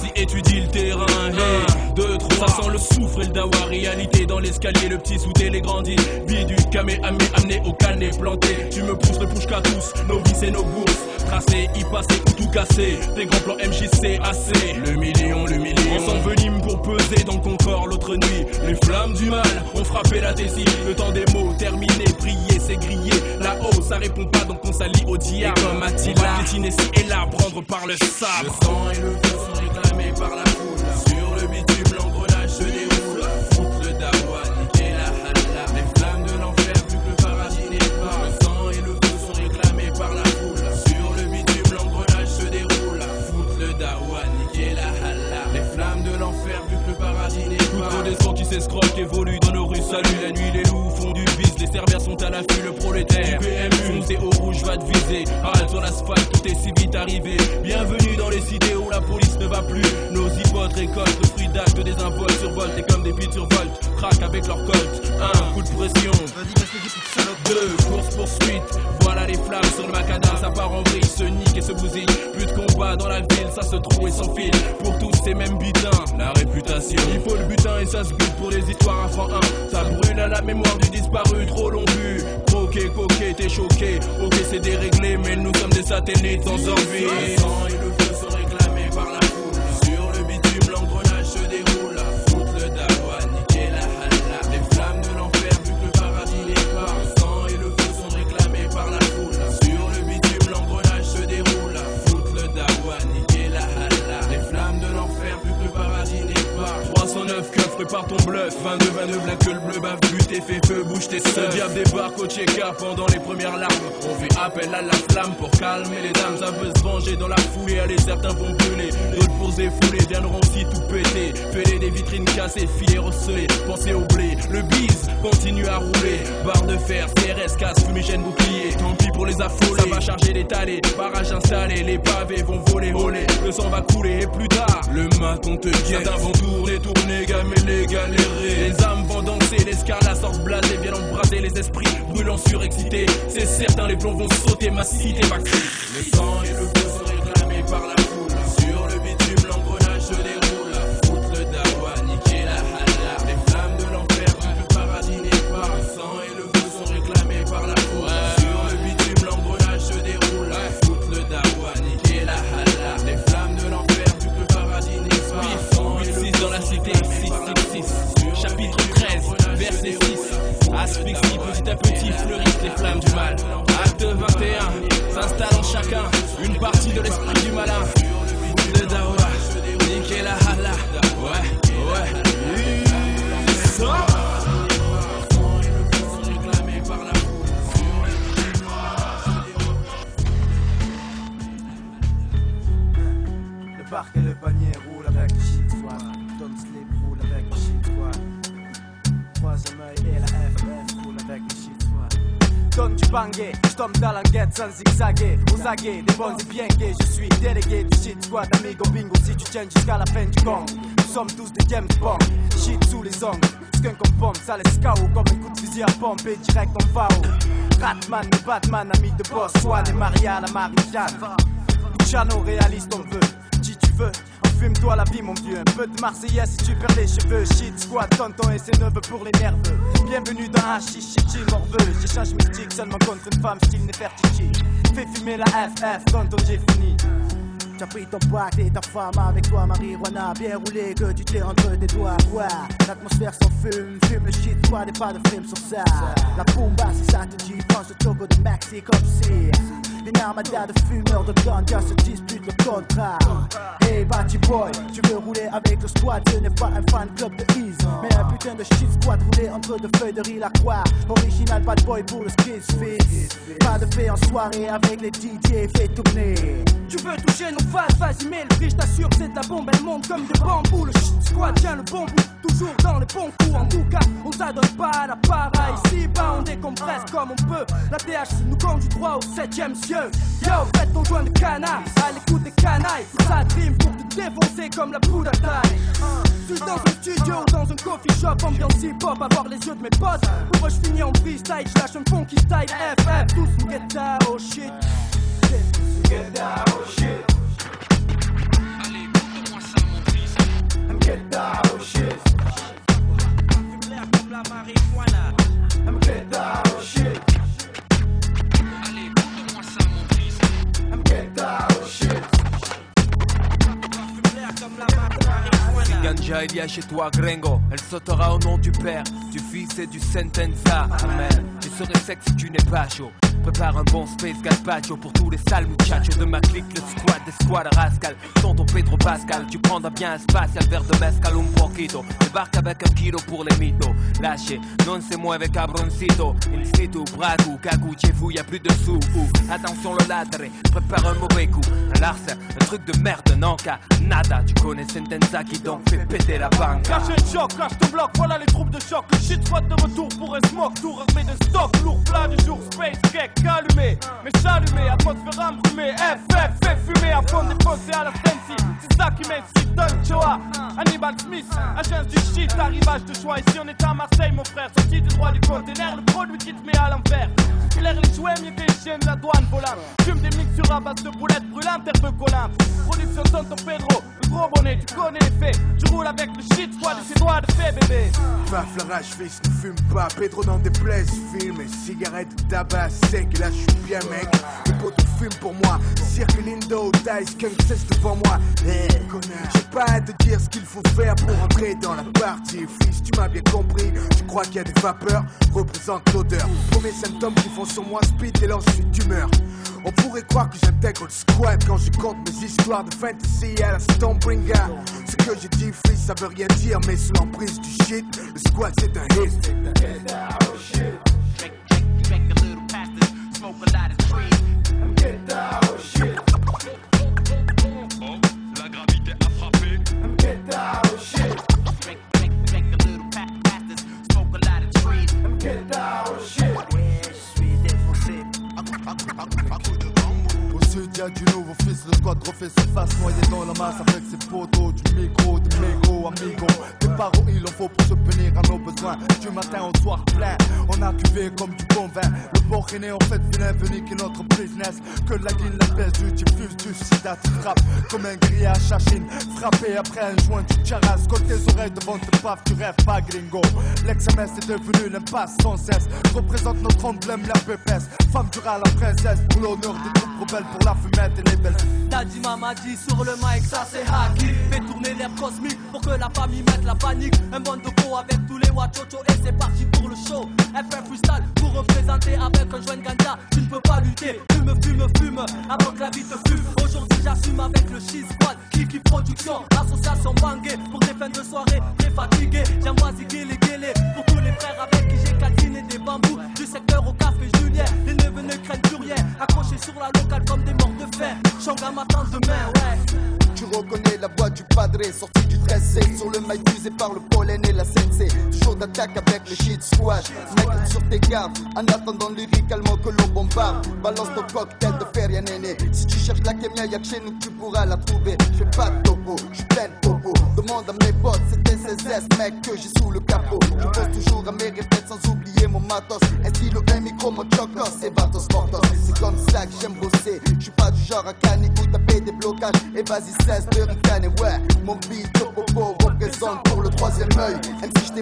Si étudie le terrain. Et deux, trois, ça sent le soufre et le dawa. Réalité dans l'escalier, le petit sous les grandit. Vie du camé amé, amené au canet planté. Tu me pousses le push qu'à tous, nos vies et nos bourses. Tracé, y passer ou tout casser. Des grands plans MJC assez. Le million, le million. On s'envenime pour peser dans le confort l'autre nuit. Les flammes du mal ont frappé la thésie. Le temps des mots terminé, prier, c'est grillé. Là-haut, ça répond pas, donc on s'allie au diable. Et comme Attila, ci et là, prendre par le sabre. Le sang et le feu par la foule. Sur le bitume, l'engrenage se déroule. Foutre le dawa, niquer la halala. Les flammes de l'enfer, plus que le paradis n'est pas. Le sang et le feu sont réclamés par la foule. Sur le bitume, l'engrenage se déroule. Foutre le dawa, niquer la halala. Les flammes de l'enfer, plus que le paradis n'est pas. Évoluent dans nos rues. Salut la nuit, les loups font du vice. Les cerbères sont à l'affût, le prolétaire. PMU, foncé au rouge, va te viser. Halte sur l'asphalte, tout est si vite arrivé. Bienvenue dans les cités où la police ne va plus. Nos hypotes récoltent le fruit d'actes des involtes survoltent. Et comme des pieds survoltent, avec leur colt. Un coup de pression. Deux, course poursuite. Voilà les flammes sur le macadam, ça part en vrille, se nique et se bousille. Plus de combat dans la ville, ça se trouve et s'enfile. Pour tous ces mêmes butins, la réputation. Il faut le butin et ça se bute pour les histoires à franc 1. Ça brûle à la mémoire du disparu, trop long vu. Croqué, coqué, t'es choqué. Ok, c'est déréglé, mais nous sommes des satellites sans envie. Prépare ton bluff. 22, 22, black que le bleu bave, but et fait feu, bouge tes seufs. Ce diable débarque au Tcheka pendant les premières larmes. On fait appel à la flamme pour calmer les dames. Ça veut se venger dans la foulée. Allez, certains vont brûler. D'autres pour se défouler viendront aussi tout péter. Fêler des vitrines cassées, filets recelés. Pensez au blé. Le bise continue à rouler. Barre de fer, CRS, casse, fumigène, bouclier. Tant pis pour les affolés. Ça va charger les talés. Barrage installé, les pavés vont voler, voler. Le sang va couler et plus tard, le maton te guette. Certains vont tourner, tourner, gamer les Les âmes vont danser, les sortent blasés, viennent embraser les esprits, brûlants surexcités. C'est certain, les plombs vont sauter, ma cité va crier. Le sang et le feu sont réclamés par la les flammes du mal. Acte 21, s'installe en chacun une partie de l'esprit du malin. Tombe dans guette sans zigzaguer. Aux aguets, des bons et bien gays, je suis délégué du shit squad. Amigo bingo, si tu tiens jusqu'à la fin du gang. Nous sommes tous des James Bond, shit sous les ongles. Skunk comme pompe, ça laisse KO comme un coup de fusil à pompe et direct va au. Ratman, le Batman, ami de boss, Swan et Maria, la Marie-Jeanne. Luciano, réaliste, on veut. Si tu veux, fume-toi la vie, mon vieux. Un peu de Marseillaise si tu perds les cheveux. Shit, squad, tonton et ses neveux pour les nerveux. Bienvenue dans chill, morveux. J'échange mystique seulement contre une femme, style Nefertiti. Fais fumer la FF, tonton, j'ai fini. T'as pris ton pack et ta femme avec toi, marijuana bien roulé que tu t'es entre tes doigts. L'atmosphère s'en fume, fume le shit, toi, des pas de film sur ça. La bomba, si ça te dit, pense le togo de Maxi comme si. Une armada de fumeurs de ganja se disputent le contrat. Hey, Batty Boy, tu veux rouler avec le squad, ce n'est pas un fan club de Ease. Mais un putain de shit squad roulé entre deux feuilles de riz la croix. Original bad boy pour le fix. Pas de paix en soirée avec les DJ, fais tourner. Tu veux toucher nos faces, vas-y mets le prix, je t'assure c'est de la bombe, elle monte comme des bambous Le shit squad tient le bon bout, toujours dans les bons coups. En tout cas, on s'adonne pas à la para Ici bas on décompresse comme on peut. La THC nous conduit droit au septième cieux Yo, faites ton joint de canard, à l'écoute des canailles. Ça dream pour te défoncer comme la poudre à taille. Suis dans un studio, dans un coffee shop, ambiance hip-hop, avoir les yeux de mes potes. Pour moi je finis en freestyle, je lâche un funky style FF, tous get down, oh shit chez toi, Gringo. Elle sautera au nom du Père, du Fils et du Sentenza. Amen. Tu serais sec si tu n'es pas chaud. Prépare un bon space gazpacho pour tous les sales muchachos de ma clique, le squad des squads rascal. Tonton Pedro Pascal, tu prendras bien un spatial verre de mezcal un poquito. Débarque avec un kilo pour les mythos. Lâchez, non c'est moi avec cabroncito. Il situ, bragu, cagou, chez vous, y a plus de sous. Attention le ladre, prépare un mauvais coup. Un larcin, un truc de merde, non qu'à nada. Tu connais Sentenza qui donc fait péter la banque. Caché de choc, cache ton bloc, voilà les troupes de choc. Le shit squad de retour pour un smoke, tour armé de stock, lourd plat du jour, space cake, allumé, mais s'allumer, atmosphère embrumée, FF, fait fumer, à fond défoncé à la Sensi. C'est ça qui m'incite, Don Choa, Hannibal Smith, agence du shit, arrivage de choix. Ici on est à Marseille, mon frère, sorti du droit du conteneur, le produit qui te met à l'envers. Clair, les jouets, mieux que les chiens de la douane volante. Fume des mixtures à base de boulettes brûlantes, herbe collante. Production Tonton Pedro, le gros bonnet, tu connais les faits. Je roule avec le shit, squad et ses doigts de fait, bébé. Paf, la rage fils ne fume pas. Pedro dans des plaies, filme. Cigarette, tabac, sec. Là, je suis bien, mec. Les potes fument pour moi. Cirque Lindo, Dice, Kunk cesse devant moi. Eh, j'ai pas à te dire ce qu'il faut faire pour entrer dans la partie. Fils, tu m'as bien compris. Tu crois qu'il y a des vapeurs Représente l'odeur. Premiers symptômes qui font sur moi speed et je suis d'humeur. On pourrait croire que j'intègre le squad quand je compte mes histoires de fantasy à la Stormbringer. Ce que j'ai dit, fils, ça veut rien dire, mais sous l'emprise du shit, le squad c'est un hit. Smoke a Y'a du nouveau fils, le squad refait surface, noyé dans la masse avec ses poteaux, du micro, du mégo, amigo. Des paroles, il en faut pour se punir à nos besoins. Du matin au soir plein, on a cuvé comme du bon vin. Le port est en fait vilain, venu qui est notre business. Que la guine, la baisse du diffuse, du sida, tu frappes comme un grillage à Chine. Frappé après un joint, tu charas, colle tes oreilles devant tes paf, tu rêves pas gringo. L'examen c'est devenu l'impasse sans cesse. Représente notre emblème, la pépesse. Femme dura la princesse, pour l'honneur des troupes rebelles, pour la les belles. Daddy m'a dit sur le mic, ça c'est hacky. Fais tourner l'air cosmique pour que la famille mette la panique. Un bon peau avec tous les wachocho et c'est parti pour le show. FR freestyle pour représenter avec un joint ganja. Tu ne peux pas lutter. Fume, fume, fume avant que la vie te fume. Aujourd'hui j'assume avec le Cheese Squad. Kiki Production, association bangée pour des fins de soirée. Très fatigué, j'envoie ziguer les pour tous les frères avec qui j'ai calciné des bambous. Du secteur au café Julien, les neveux ne craignent plus rien. Accrochés sur la locale comme des morts de fer. Ouais. Tu reconnais la voix du padré sorti du 13 Sur le mail usé par le pollen et la sensei Toujours d'attaque avec le shit squad. Mec sur tes gardes En attendant lyricalement que l'on bombarde. Balance ton cocktail de fer y'a néné. Si tu cherches la kémia y'a que chez nous tu pourras la trouver. Je fais pas de topo, je suis plein de popo Demande à mes potes c'était CSS mec que j'ai sous le capot. Je pose toujours à mes répètes sans oublier mon matos. Un stylo, un micro, mon chocos et Vatos Mortos Je suis pas du genre à canner Vas-y cesse de ricaner ouais Mon beat de popo représente pour le troisième œil. Même si je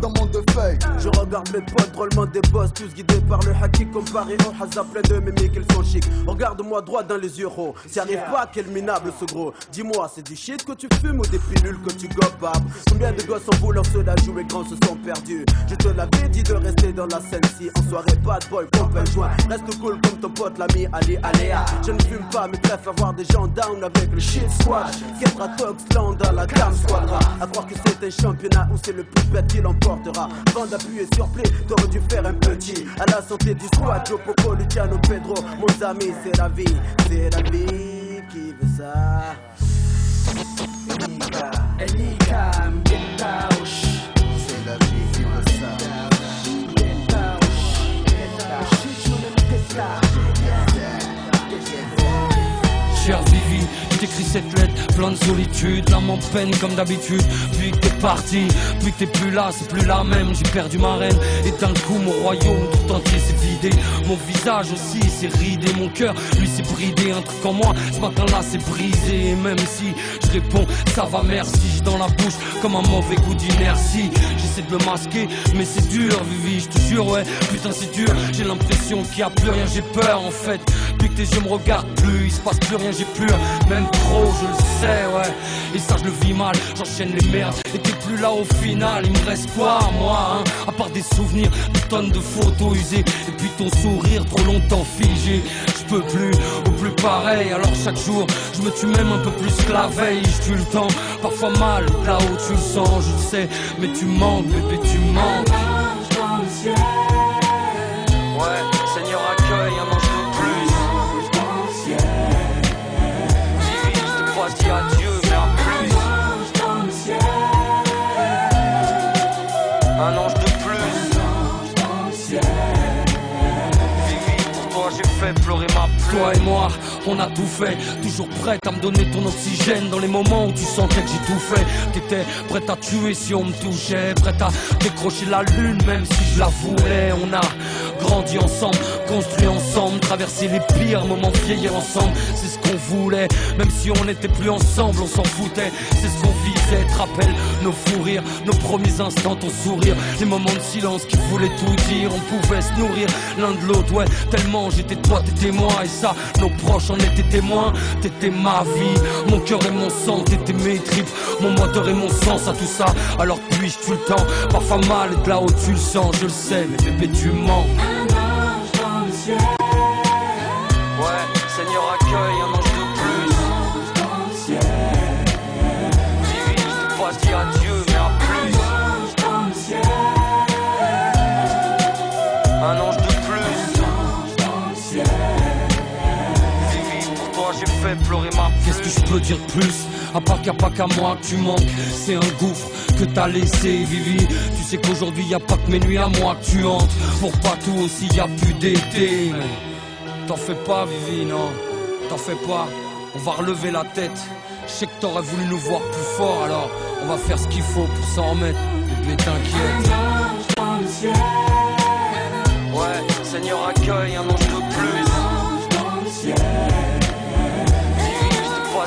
dans mon deux feuilles. Je regarde mes potes drôlement des boss Tous guidés par le haki comparé au hasard plein de mimiques ils sont chic. Regarde-moi droit dans les yeux oh. T'y arrives pas quel minable ce gros. Dis-moi c'est du shit que tu fumes ou des pilules que tu gobes Combien de gosses en voulant se la jouer grands se sont perdus? Je te l'avais dit de rester dans la scène. Si En soirée bad boy pompe un joint Reste cool comme ton pote l'ami Ali Aléa Je ne fume pas mais bref avoir des gens down avec le shit squad. Ketra Toxland à la gamme squadra À croire que c'est un championnat où c'est le plus bête qui l'emportera Avant d'appuyer sur play t'aurais dû faire un petit. À la santé du squad Joe Popo, Luciano, Pedro. Mon ami c'est la vie, c'est la vie qui veut ça. Elika, Mgetaush C'est la vie qui veut ça T'écris cette lettre, plein de solitude, l'âme en peine comme d'habitude. Puis que t'es parti, puis que t'es plus là, c'est plus la même. J'ai perdu ma reine, et d'un coup mon royaume tout entier s'est vidé. Mon visage aussi s'est ridé, mon cœur lui s'est bridé. Un truc en moi, ce matin-là c'est brisé. Et même si je réponds, ça va merci, j'ai dans la bouche comme un mauvais goût d'inertie. J'essaie de me masquer, mais c'est dur, Vivi, je te jure, ouais, putain c'est dur. J'ai l'impression qu'il y a plus rien, j'ai peur en fait. Puis que tes yeux me regardent plus, il se passe plus rien, j'ai plus trop, je le sais, ouais. Et ça, je le vis mal, j'enchaîne les merdes. Et t'es plus là au final, il me reste quoi, moi, hein? À part des souvenirs, des tonnes de photos usées. Et puis ton sourire, trop longtemps figé. Je peux plus, ou plus pareil. Alors chaque jour, je me tue même un peu plus que la veille. Je tue le temps, parfois mal, là où tu le sens, je le sais. Mais tu manques, bébé, tu manques. Moi, on a tout fait. Toujours prête à me donner ton oxygène dans les moments où tu sentais que j'ai tout fait. T'étais prête à tuer si on me touchait. Prête à décrocher la lune, même si je la voulais. On a grandi ensemble, construit ensemble, traversé les pires moments, vieillir ensemble. C'est ce qu'on voulait, même si on n'était plus ensemble, on s'en foutait. C'est ce qu'on visait. Te rappelle nos fous rires, nos premiers instants, ton sourire, les moments de silence qui voulaient tout dire. On pouvait se nourrir l'un de l'autre, ouais. Tellement j'étais toi, t'étais moi, et ça, nos proches en étaient témoins. T'étais ma vie, mon cœur et mon sang, t'étais mes tripes, mon moteur et mon sens à tout ça. Alors puis-je tout le temps, parfois mal et de là où tu le sens, je le sais, mais bébé tu mens. Ouais, Seigneur accueille un ange de plus. Te crois dire adieu, mais à plus. Un ange de plus. Pour toi j'ai fait pleurer ma Qu'est-ce que je peux dire de plus? À part a pas qu'à moi tu manques, c'est un gouffre que t'as laissé, Vivi. Tu sais qu'aujourd'hui y a pas que mes nuits à moi que tu hantes. Pour pas tout aussi y a plus d'été. Mais T'en fais pas, Vivi, non. T'en fais pas. On va relever la tête. Je sais que t'aurais voulu nous voir plus fort, alors on va faire ce qu'il faut pour s'en remettre. Bébé, t'inquiète. Ouais, Seigneur accueille un ange de plus. Vivi, je te crois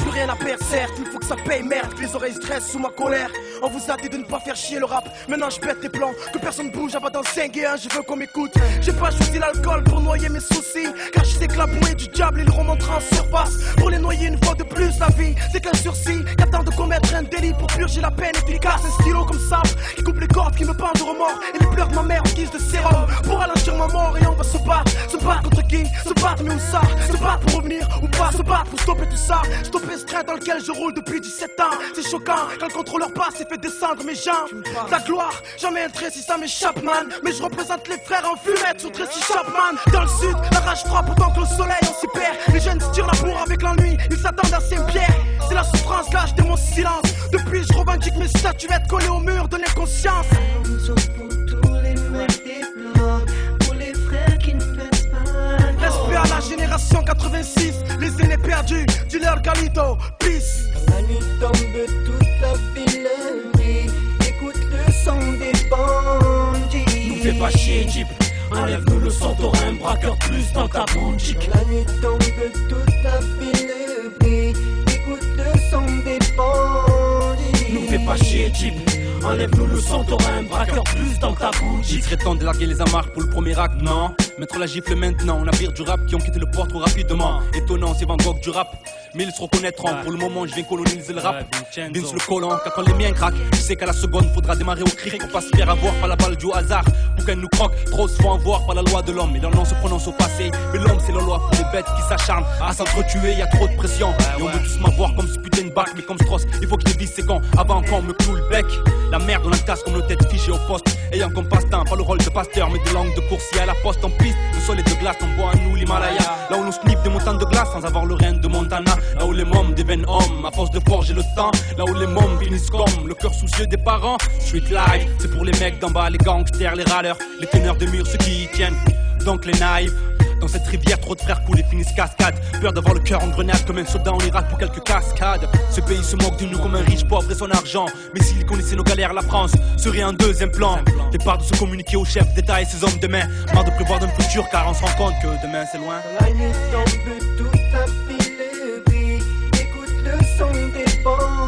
rien à perdre, certes, il faut que ça paye, merde, que les oreilles stressent sous ma colère. On vous a dit de ne pas faire chier le rap, maintenant je pète les plans, que personne bouge avant d'en 5 et 1, je veux qu'on m'écoute. J'ai pas choisi l'alcool pour noyer mes soucis, car je sais que la bouée du diable, il remontera en surface. Pour les noyer une fois de plus, la vie, c'est qu'un sursis, qu'attend de commettre un délit pour purger la peine efficace. Un stylo comme ça, qui coupe les cordes, qui me pendent de remords, et les pleurs de ma mère en guise de sérum, pour ralentir ma mort, et on va se battre, se battre contre qui? Se battre, mais où ça? Se battre pour revenir ou pas? Se battre pour stopper tout ça. Stopper ce train dans lequel je roule depuis 17 ans. C'est choquant quand le contrôleur passe et fait descendre mes jambes. Ta gloire, jamais un si ça m'échappe man. Mais je représente les frères en fumette sur Tracy Chapman. Dans le sud, la rage frappe autant que le soleil on s'y perd. Les jeunes se tirent la bourre avec l'ennui Ils s'attendent à Saint-Pierre. C'est la souffrance lâche de mon silence. Depuis je revendique mes statuettes collées au mur de l'inconscience. Respect à la génération 86 Les aînés perdus, dis-leur Galito, peace. La nuit tombe, toute bandits. Nous fais pas chier, Jeep. Enlève-nous le un braqueur plus dans ta boutique. La nuit tombe, toute la ville brille. Écoute le son des bandits. Nous fais pas chier, Jeep. Enlève-nous le t'auras un braqueur plus dans ta boutique. Il serait temps de larguer les amarres pour le premier acte, non Mettre la gifle maintenant, on a pire du rap qui ont quitté le port trop rapidement. Étonnant, c'est Van Gogh du rap, mais ils se reconnaîtront. Pour le moment, je viens coloniser le rap. Vince le collant, car quand les miens craquent, je sais qu'à la seconde, faudra démarrer au cri pour pas se faire avoir par la balle du hasard. Pour qu'elle nous croque, trop se font avoir par la loi de l'homme. Et nom se prononce au passé, mais l'homme c'est la loi pour les bêtes qui s'acharnent à s'entretuer. Y a trop de pression, et on veut tous m'avoir comme ce putain de bac, mais comme Strauss, il faut que je vise ses gants avant qu'on me cloue le bec. La merde, on la casse comme nos têtes fichées au poste. Ayant comme passe-temps, pas le rôle de pasteur, mais des langues de coursier à la poste en piste. Le sol est de glace, on boit à nous l'Himalaya. Là où nous sniff des montagnes de glace sans avoir le rein de Montana. Là où les mômes deviennent hommes, à force de forger le temps. Là où les mômes finissent comme le cœur soucieux des parents. Street life, c'est pour les mecs d'en bas, les gangsters, les râleurs, les teneurs de murs, ceux qui y tiennent. Donc les naïfs. Dans cette rivière, trop de frères coulent et finissent cascade. Peur d'avoir le cœur en grenade comme un soldat en Irak pour quelques cascades. Ce pays se moque de nous comme un riche pauvre et son argent. Mais s'il connaissait nos galères, la France serait un deuxième plan. Départ de se communiquer au chef d'État et ses hommes de main. Marre de prévoir d'un futur car on se rend compte que demain c'est loin. La toute son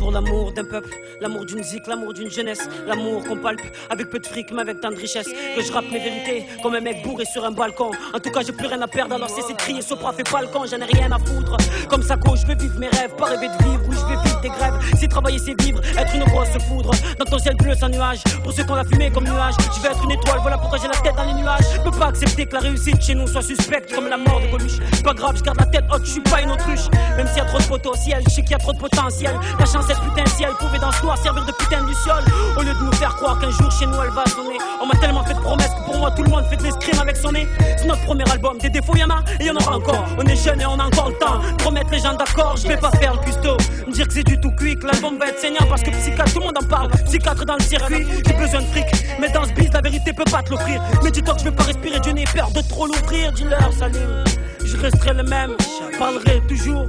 pour l'amour d'un peuple, l'amour d'une zik, l'amour d'une jeunesse, l'amour qu'on palpe avec peu de fric mais avec tant de richesse. Que je rappe mes vérités comme un mec bourré sur un balcon. En tout cas, j'ai plus rien à perdre alors cessez de crier. Sopra fait pas le con, j'en ai rien à foutre. Comme ça, je veux vivre mes rêves, pas rêver de vivre. Oui, je vais vivre des grèves. Si travailler c'est vivre, être une grosse foudre. Dans ton ciel bleu sans nuage, pour ceux qu'on a fumé comme nuage. Je vais être une étoile, voilà pourquoi j'ai la tête dans les nuages. Je peux pas accepter que la réussite chez nous soit suspecte comme la mort de Coluche. Pas grave, je garde la tête haute, je suis pas une autruche. Même s'il y a trop de potentiel, je sais qu'il y a trop de potentiel. La chance est putain si elle pouvait dans ce noir servir de putain de luciole. Au lieu de nous faire croire qu'un jour chez nous elle va sonner. On m'a tellement fait de promesses que pour moi tout le monde fait de l'escrime avec son nez. C'est notre premier album, des défauts y en a et y en aura encore. On est jeune et on a encore le temps de remettre les gens d'accord. Je vais pas faire le custo, me dire que c'est du tout cuit, que l'album va être saignant parce que psychiatre, tout le monde en parle. Psychiatre dans le circuit, j'ai besoin de fric. Mais dans ce biz, la vérité peut pas te l'offrir. Mais dis-toi que je vais pas respirer, Dieu n'ai peur de trop l'ouvrir. Dis-leur, salut, je resterai le même, je parlerai toujours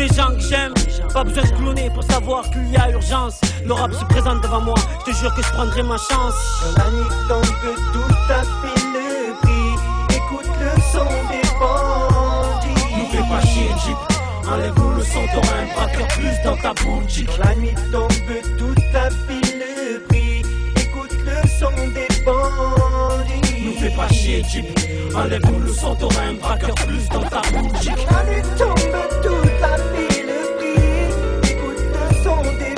des gens que j'aime. Pas besoin de cloner pour savoir qu'il y a urgence. Le rap se présente devant moi, je te jure que je prendrai ma chance. La nuit tombe. Écoute le son des bandits. Nous fais pas chier, Jeep. Enlève-nous le son, t'auras un braqueur plus dans ta boutique. La nuit tombe, toute la ville brille. Écoute le son des bandits. Nous fais pas chier, Jeep. Enlève-nous le son, t'auras un braqueur plus dans ta boutique. La nuit tombe, toute son des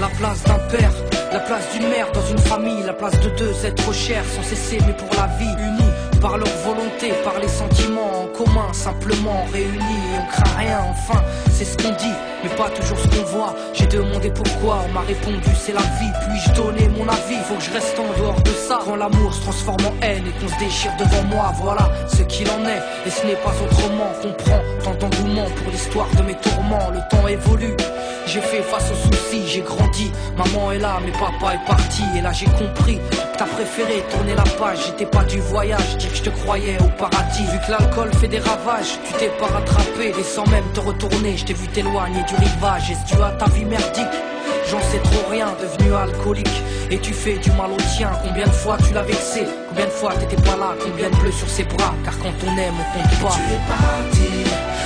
La place d'un père, la place d'une mère dans une famille, la place de deux êtres chers sans cesser mais pour la vie par leur volonté, par les sentiments en commun, simplement réunis, on craint rien, enfin, c'est ce qu'on dit, mais pas toujours ce qu'on voit. J'ai demandé pourquoi, on m'a répondu c'est la vie, puis-je donner mon avis, faut que je reste en dehors de ça. Quand l'amour se transforme en haine et qu'on se déchire devant moi, voilà ce qu'il en est, et ce n'est pas autrement qu'on prend tant d'engouement pour l'histoire de mes tourments, le temps évolue. J'ai fait face aux soucis, j'ai grandi. Maman est là, mais papa est parti. Et là j'ai compris que t'as préféré tourner la page. J'étais pas du voyage, que je te croyais au paradis. Vu que l'alcool fait des ravages, tu t'es pas rattrapé. Et sans même te retourner, je t'ai vu t'éloigner du rivage. Est-ce dû à ta vie merdique? J'en sais trop rien, devenu alcoolique. Et tu fais du mal au tien. Combien de fois tu l'as vexé? Combien de fois t'étais pas là? Combien de bleus sur ses bras? Car quand on aime, on compte pas. Tu es parti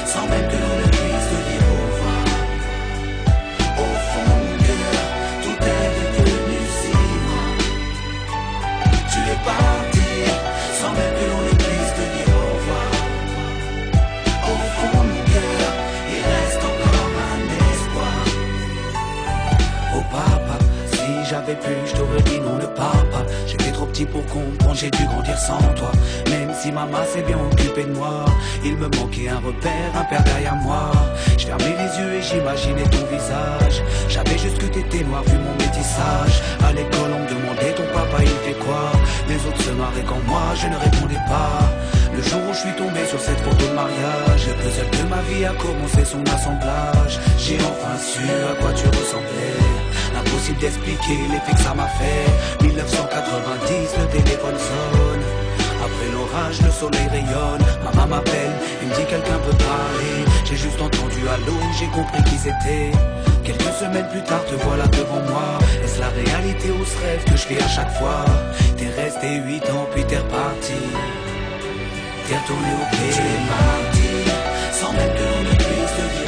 sans même que si j'avais pu, je t'aurais dit non, ne pars pas. J'étais trop petit pour comprendre, j'ai dû grandir sans toi. Même si maman s'est bien occupée de moi, il me manquait un repère, un père derrière moi. Je fermais les yeux et j'imaginais ton visage. J'avais juste que t'étais noir vu mon métissage. À l'école, on me demandait ton papa, il fait quoi? Les autres se marraient quand moi, je ne répondais pas. Le jour où je suis tombé sur cette photo de mariage, le puzzle de ma vie a commencé son assemblage. J'ai enfin su à quoi tu ressemblais. Impossible d'expliquer l'effet que ça m'a fait. 1990, le téléphone sonne. Après l'orage, le soleil rayonne. Maman m'appelle, il me dit quelqu'un peut parler. J'ai juste entendu allô, j'ai compris qui c'était. Quelques semaines plus tard, te voilà devant moi. Est-ce la réalité ou ce rêve que je fais à chaque fois? T'es resté 8 ans, puis t'es reparti. T'es retourné au pied. Parti sans même que l'on ne puisse te dire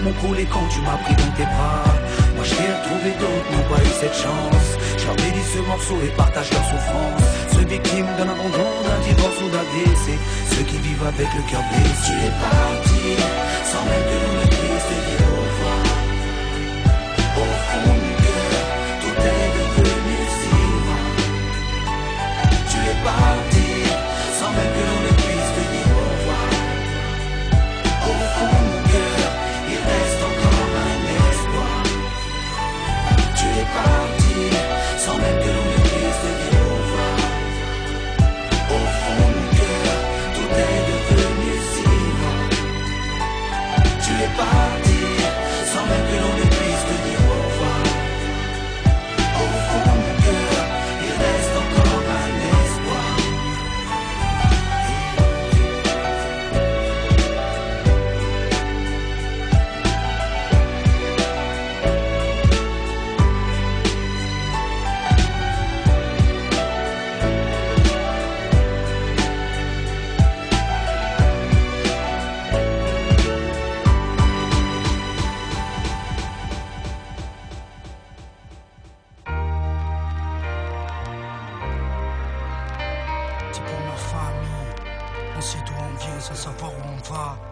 larmes ont coulé quand tu m'as pris dans tes bras. Moi je t'ai retrouvé d'autres n'ont pas eu cette chance. Je leur ce morceau et partage leur souffrance. Ceux victimes d'un abandon, d'un divorce ou d'un décès. Ceux qui vivent avec le cœur blessé. Tu es parti sans même que l'on sait d'où on vient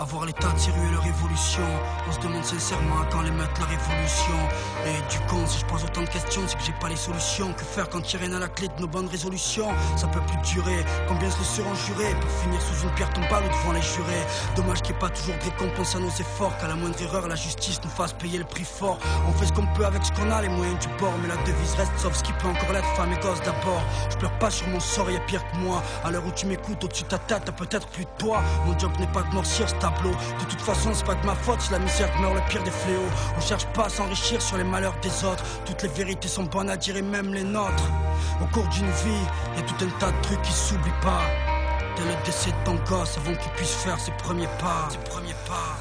Avoir l'état de et leur évolution. On se demande sincèrement à quand les mettre la révolution. Et du con, si je pose autant de questions, c'est que j'ai pas les solutions. Que faire quand rien à la clé de nos bonnes résolutions? Ça peut plus durer. Combien se le seront jurés pour finir sous une pierre tombale ou devant les jurés? Dommage qu'il n'y ait pas toujours de récompense à nos efforts. Qu'à la moindre erreur, la justice nous fasse payer le prix fort. On fait ce qu'on peut avec ce qu'on a, les moyens du bord. Mais la devise reste sauf ce qui peut encore l'être, femme et gosse d'abord. Je pleure pas sur mon sort, y a pire que moi. À l'heure où tu m'écoutes, au-dessus de ta tête, t'as peut-être plus de poids. Mon job n'est pas de noircir, c'est De toute façon, c'est pas de ma faute si la misère meurt le pire des fléaux. On cherche pas à s'enrichir sur les malheurs des autres. Toutes les vérités sont bonnes à dire et même les nôtres. Au cours d'une vie, y tout un tas de trucs qui s'oublient pas. Dès le décès de ton gosse, avant qu'il puisse faire ses premiers pas. Ses premiers pas.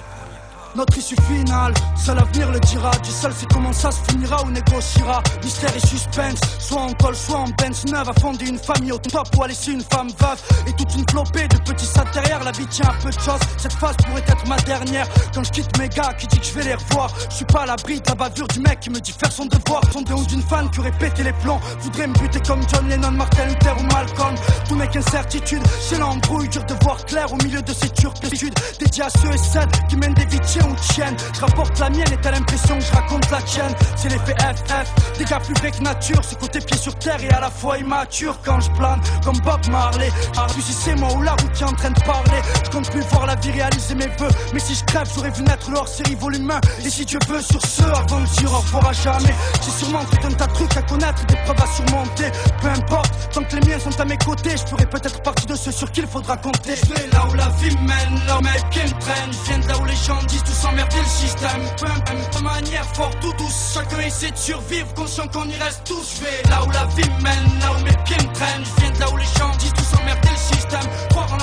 Notre issue finale, seul l'avenir le dira. Du seul c'est comment ça se finira ou négociera. Mystère et suspense, soit en col, soit en bench neuve. A fonder une famille au top ou à laisser une femme veuve. Et toute une flopée de petits sacs derrière. La vie tient un peu de choses. Cette phase pourrait être ma dernière. Quand je quitte mes gars qui dit que je vais les revoir? Je suis pas à l'abri de la bavure du mec qui me dit faire son devoir. Fondé ou d'une fan qui aurait pété les plombs. Voudrait me buter comme John Lennon, Martin Luther ou Malcolm. Tout n'est qu'incertitude. C'est l'embrouille, dur de voir clair au milieu de ces turpitudes. Dédié à ceux et celles qui mènent des vies Je rapporte la mienne et t'as l'impression que je raconte la tienne. C'est l'effet FF, gars plus vrais que nature. Ce côté pied sur terre et à la fois immature quand je plane comme Bob Marley. Ah, puis si c'est moi ou la route qui est en train de parler. Je compte plus voir la vie réaliser mes vœux. Mais si je crève, j'aurais vu naître leur série volume 1. Et si Dieu veut, sur ce, avant de dire au revoir jamais. J'ai sûrement tout un tas de trucs à connaître, des preuves à surmonter. Peu importe, tant que les miens sont à mes côtés, je ferai peut-être partie de ceux sur qui il faudra compter. Je vais là où la vie mène, là où mes pieds me traînent. Je viens de là où les gens disent tout s'emmerder le système. De manière forte ou douce, chacun essaie de survivre, conscient qu'on y reste tous. Je vais là où la vie mène, là où mes pieds me traînent. Je viens de là où les gens disent tout s'emmerder le système.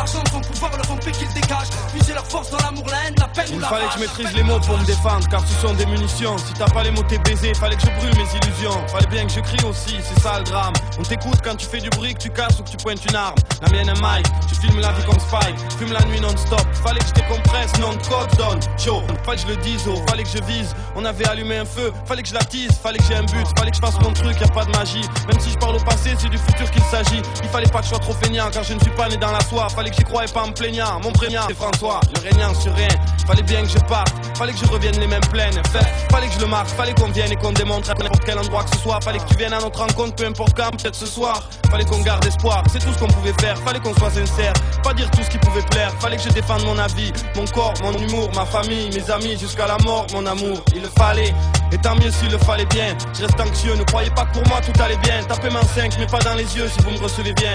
L'argent, pouvoir, le ramper qu'ils dégagent. Puiser leur force dans l'amour, la haine, la peine ou Il la fallait que je maîtrise les mots pour me défendre, car ce sont des munitions. Si t'as pas les mots, t'es baisé. Fallait que je brûle mes illusions. Fallait bien que je crie aussi, c'est ça le drame. On t'écoute quand tu fais du bruit, que tu casses ou que tu pointes une arme. La mienne est Mike, je filme la vie comme Spike. Fume la nuit non-stop. Fallait que je décompresse, non de code donne. Chaud, fallait que je le dise, oh. Fallait que je vise. On avait allumé un feu, fallait que je l'attise. Fallait que j'ai un but, fallait que je fasse mon truc, y a pas de magie. Même si je parle au passé, c'est du futur qu'il s'agit. Il fallait pas que je sois trop feignant, car je ne suis pas né dans la soie. Fallait croie et pas en plaignant. Mon prénom, c'est François, le régnant sur rien. Fallait bien que je parte, fallait que je revienne les mêmes plaines. Fallait que je le marque, fallait qu'on vienne et qu'on démontre à n'importe quel endroit que ce soit. Fallait que tu viennes à notre rencontre, peu importe quand, peut-être ce soir. Fallait qu'on garde espoir, c'est tout ce qu'on pouvait faire. Fallait qu'on soit sincère, pas dire tout ce qui pouvait plaire. Fallait que je défende mon avis, mon corps, mon humour, ma famille, mes amis, jusqu'à la mort, mon amour. Il le fallait, et tant mieux s'il le fallait bien. Je reste anxieux, ne croyez pas que pour moi tout allait bien. Tapez main 5, mais pas dans les yeux si vous me recevez bien.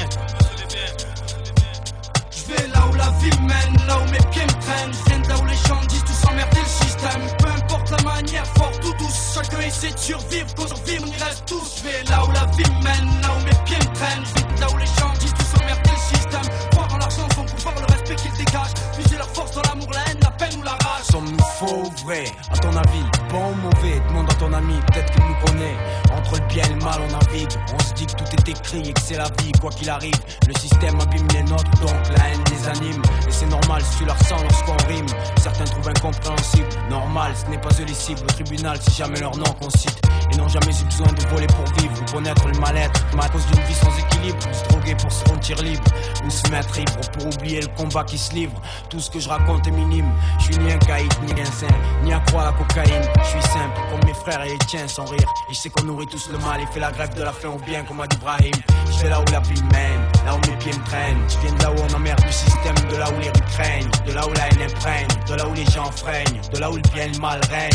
Vais là où la vie mène, là où mes pieds me traînent. Je viens là où les gens disent tout s'emmerder le système. Peu importe la manière, forte ou douce, chacun essaie de survivre. Qu'on survive, on y reste tous. Je vais là où la vie mène, là où mes pieds me traînent. Je là où les gens disent tout s'emmerder le système. Croire en l'argent, son pouvoir, le respect qu'ils dégagent. Puiser leur force dans l'amour, la haine, la peine ou la rage. Sommes-nous faux ou vrai À ton avis, bon ou mauvais? Demande à ton ami, peut-être qu'il nous connaît. Entre le bien et le mal, on navigue. On se dit que tout est écrit et que c'est la vie, quoi qu'il arrive. Le système abîme les nôtres, donc la haine les anime. Et c'est normal si tu la ressens lorsqu'on rime. Certains trouvent incompréhensible. Normal, ce n'est pas eux les. Au tribunal, si jamais leur nom qu'on cite. Ils n'ont jamais eu besoin de voler pour vivre ou connaître le mal-être. Mais à cause d'une vie sans équilibre, ou se droguer pour se sentir libre. Ou se mettre ivre pour oublier le combat qui se livre. Tout ce que je raconte est minime. Je suis ni un caïd, ni un saint, ni accro à la cocaïne. Je suis simple, comme mes frères et les tiens, sans rire. Et je qu'on nourrit tous le mal et fait la grève de la faim au bien, comme a dit Brahim. Je vais là où la vie mène, là où mes pieds me traînent. Je viens de là où on emmerde du système, de là où les rues craignent, de là où la haine imprègne, de là où les gens freinent, de là où le bien et le mal règne.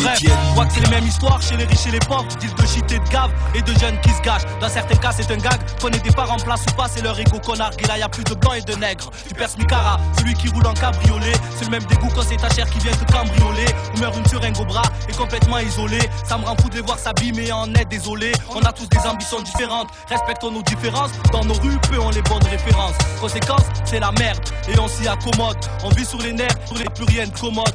Bref, je vois que c'est les mêmes histoires chez les riches et les pauvres, disent de shit et de gave et de jeunes qui se gâchent. Dans certains cas, c'est un gag. Qu'on ait des parents en place ou pas, c'est leur ego connard. Et là, y a plus de blancs et de nègres. Tu perces Micara, celui qui roule en cabriolet. C'est le même dégoût quand c'est ta chair qui vient te cambrioler. Ou meurt une seringue au bras et complètement isolé. Ça me rend fou de les voir s'abîmer en est désolé. On a tous des ambitions différentes. Respectons nos différences. Dans nos rues, peu ont les bonnes références. Conséquence, c'est la merde. Et on s'y accommode. On vit sur les nerfs, sur les plus rien de commode.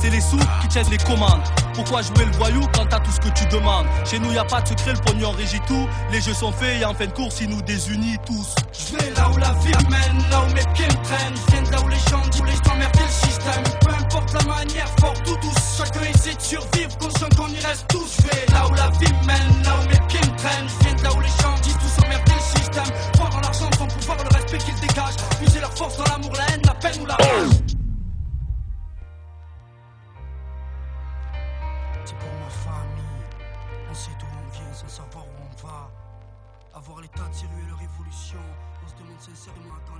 C'est les sous qui tiennent les commandes. Pourquoi jouer le voyou quand t'as tout ce que tu demandes? Chez nous y a pas de secret, le pognon régit tout. Les jeux sont faits et en fin de course, ils nous désunissent tous. Je vais là où la vie mène, là où mes pieds me traînent. Je viens de là où les gens disent, t'emmerder le système. Peu importe la manière, forte ou douce, chacun essaie de survivre, conscient qu'on y reste tous. Je vais là où la vie mène, là où mes pieds me traînent. Je viens de là où les gens disent tout s'emmerder le système. Croire en l'argent, son pouvoir, le respect qu'ils dégagent. Puiser leur force dans l'amour, la haine, la peine ou la rage. L'état de et leur évolution. On se demande sincèrement quand mettre leur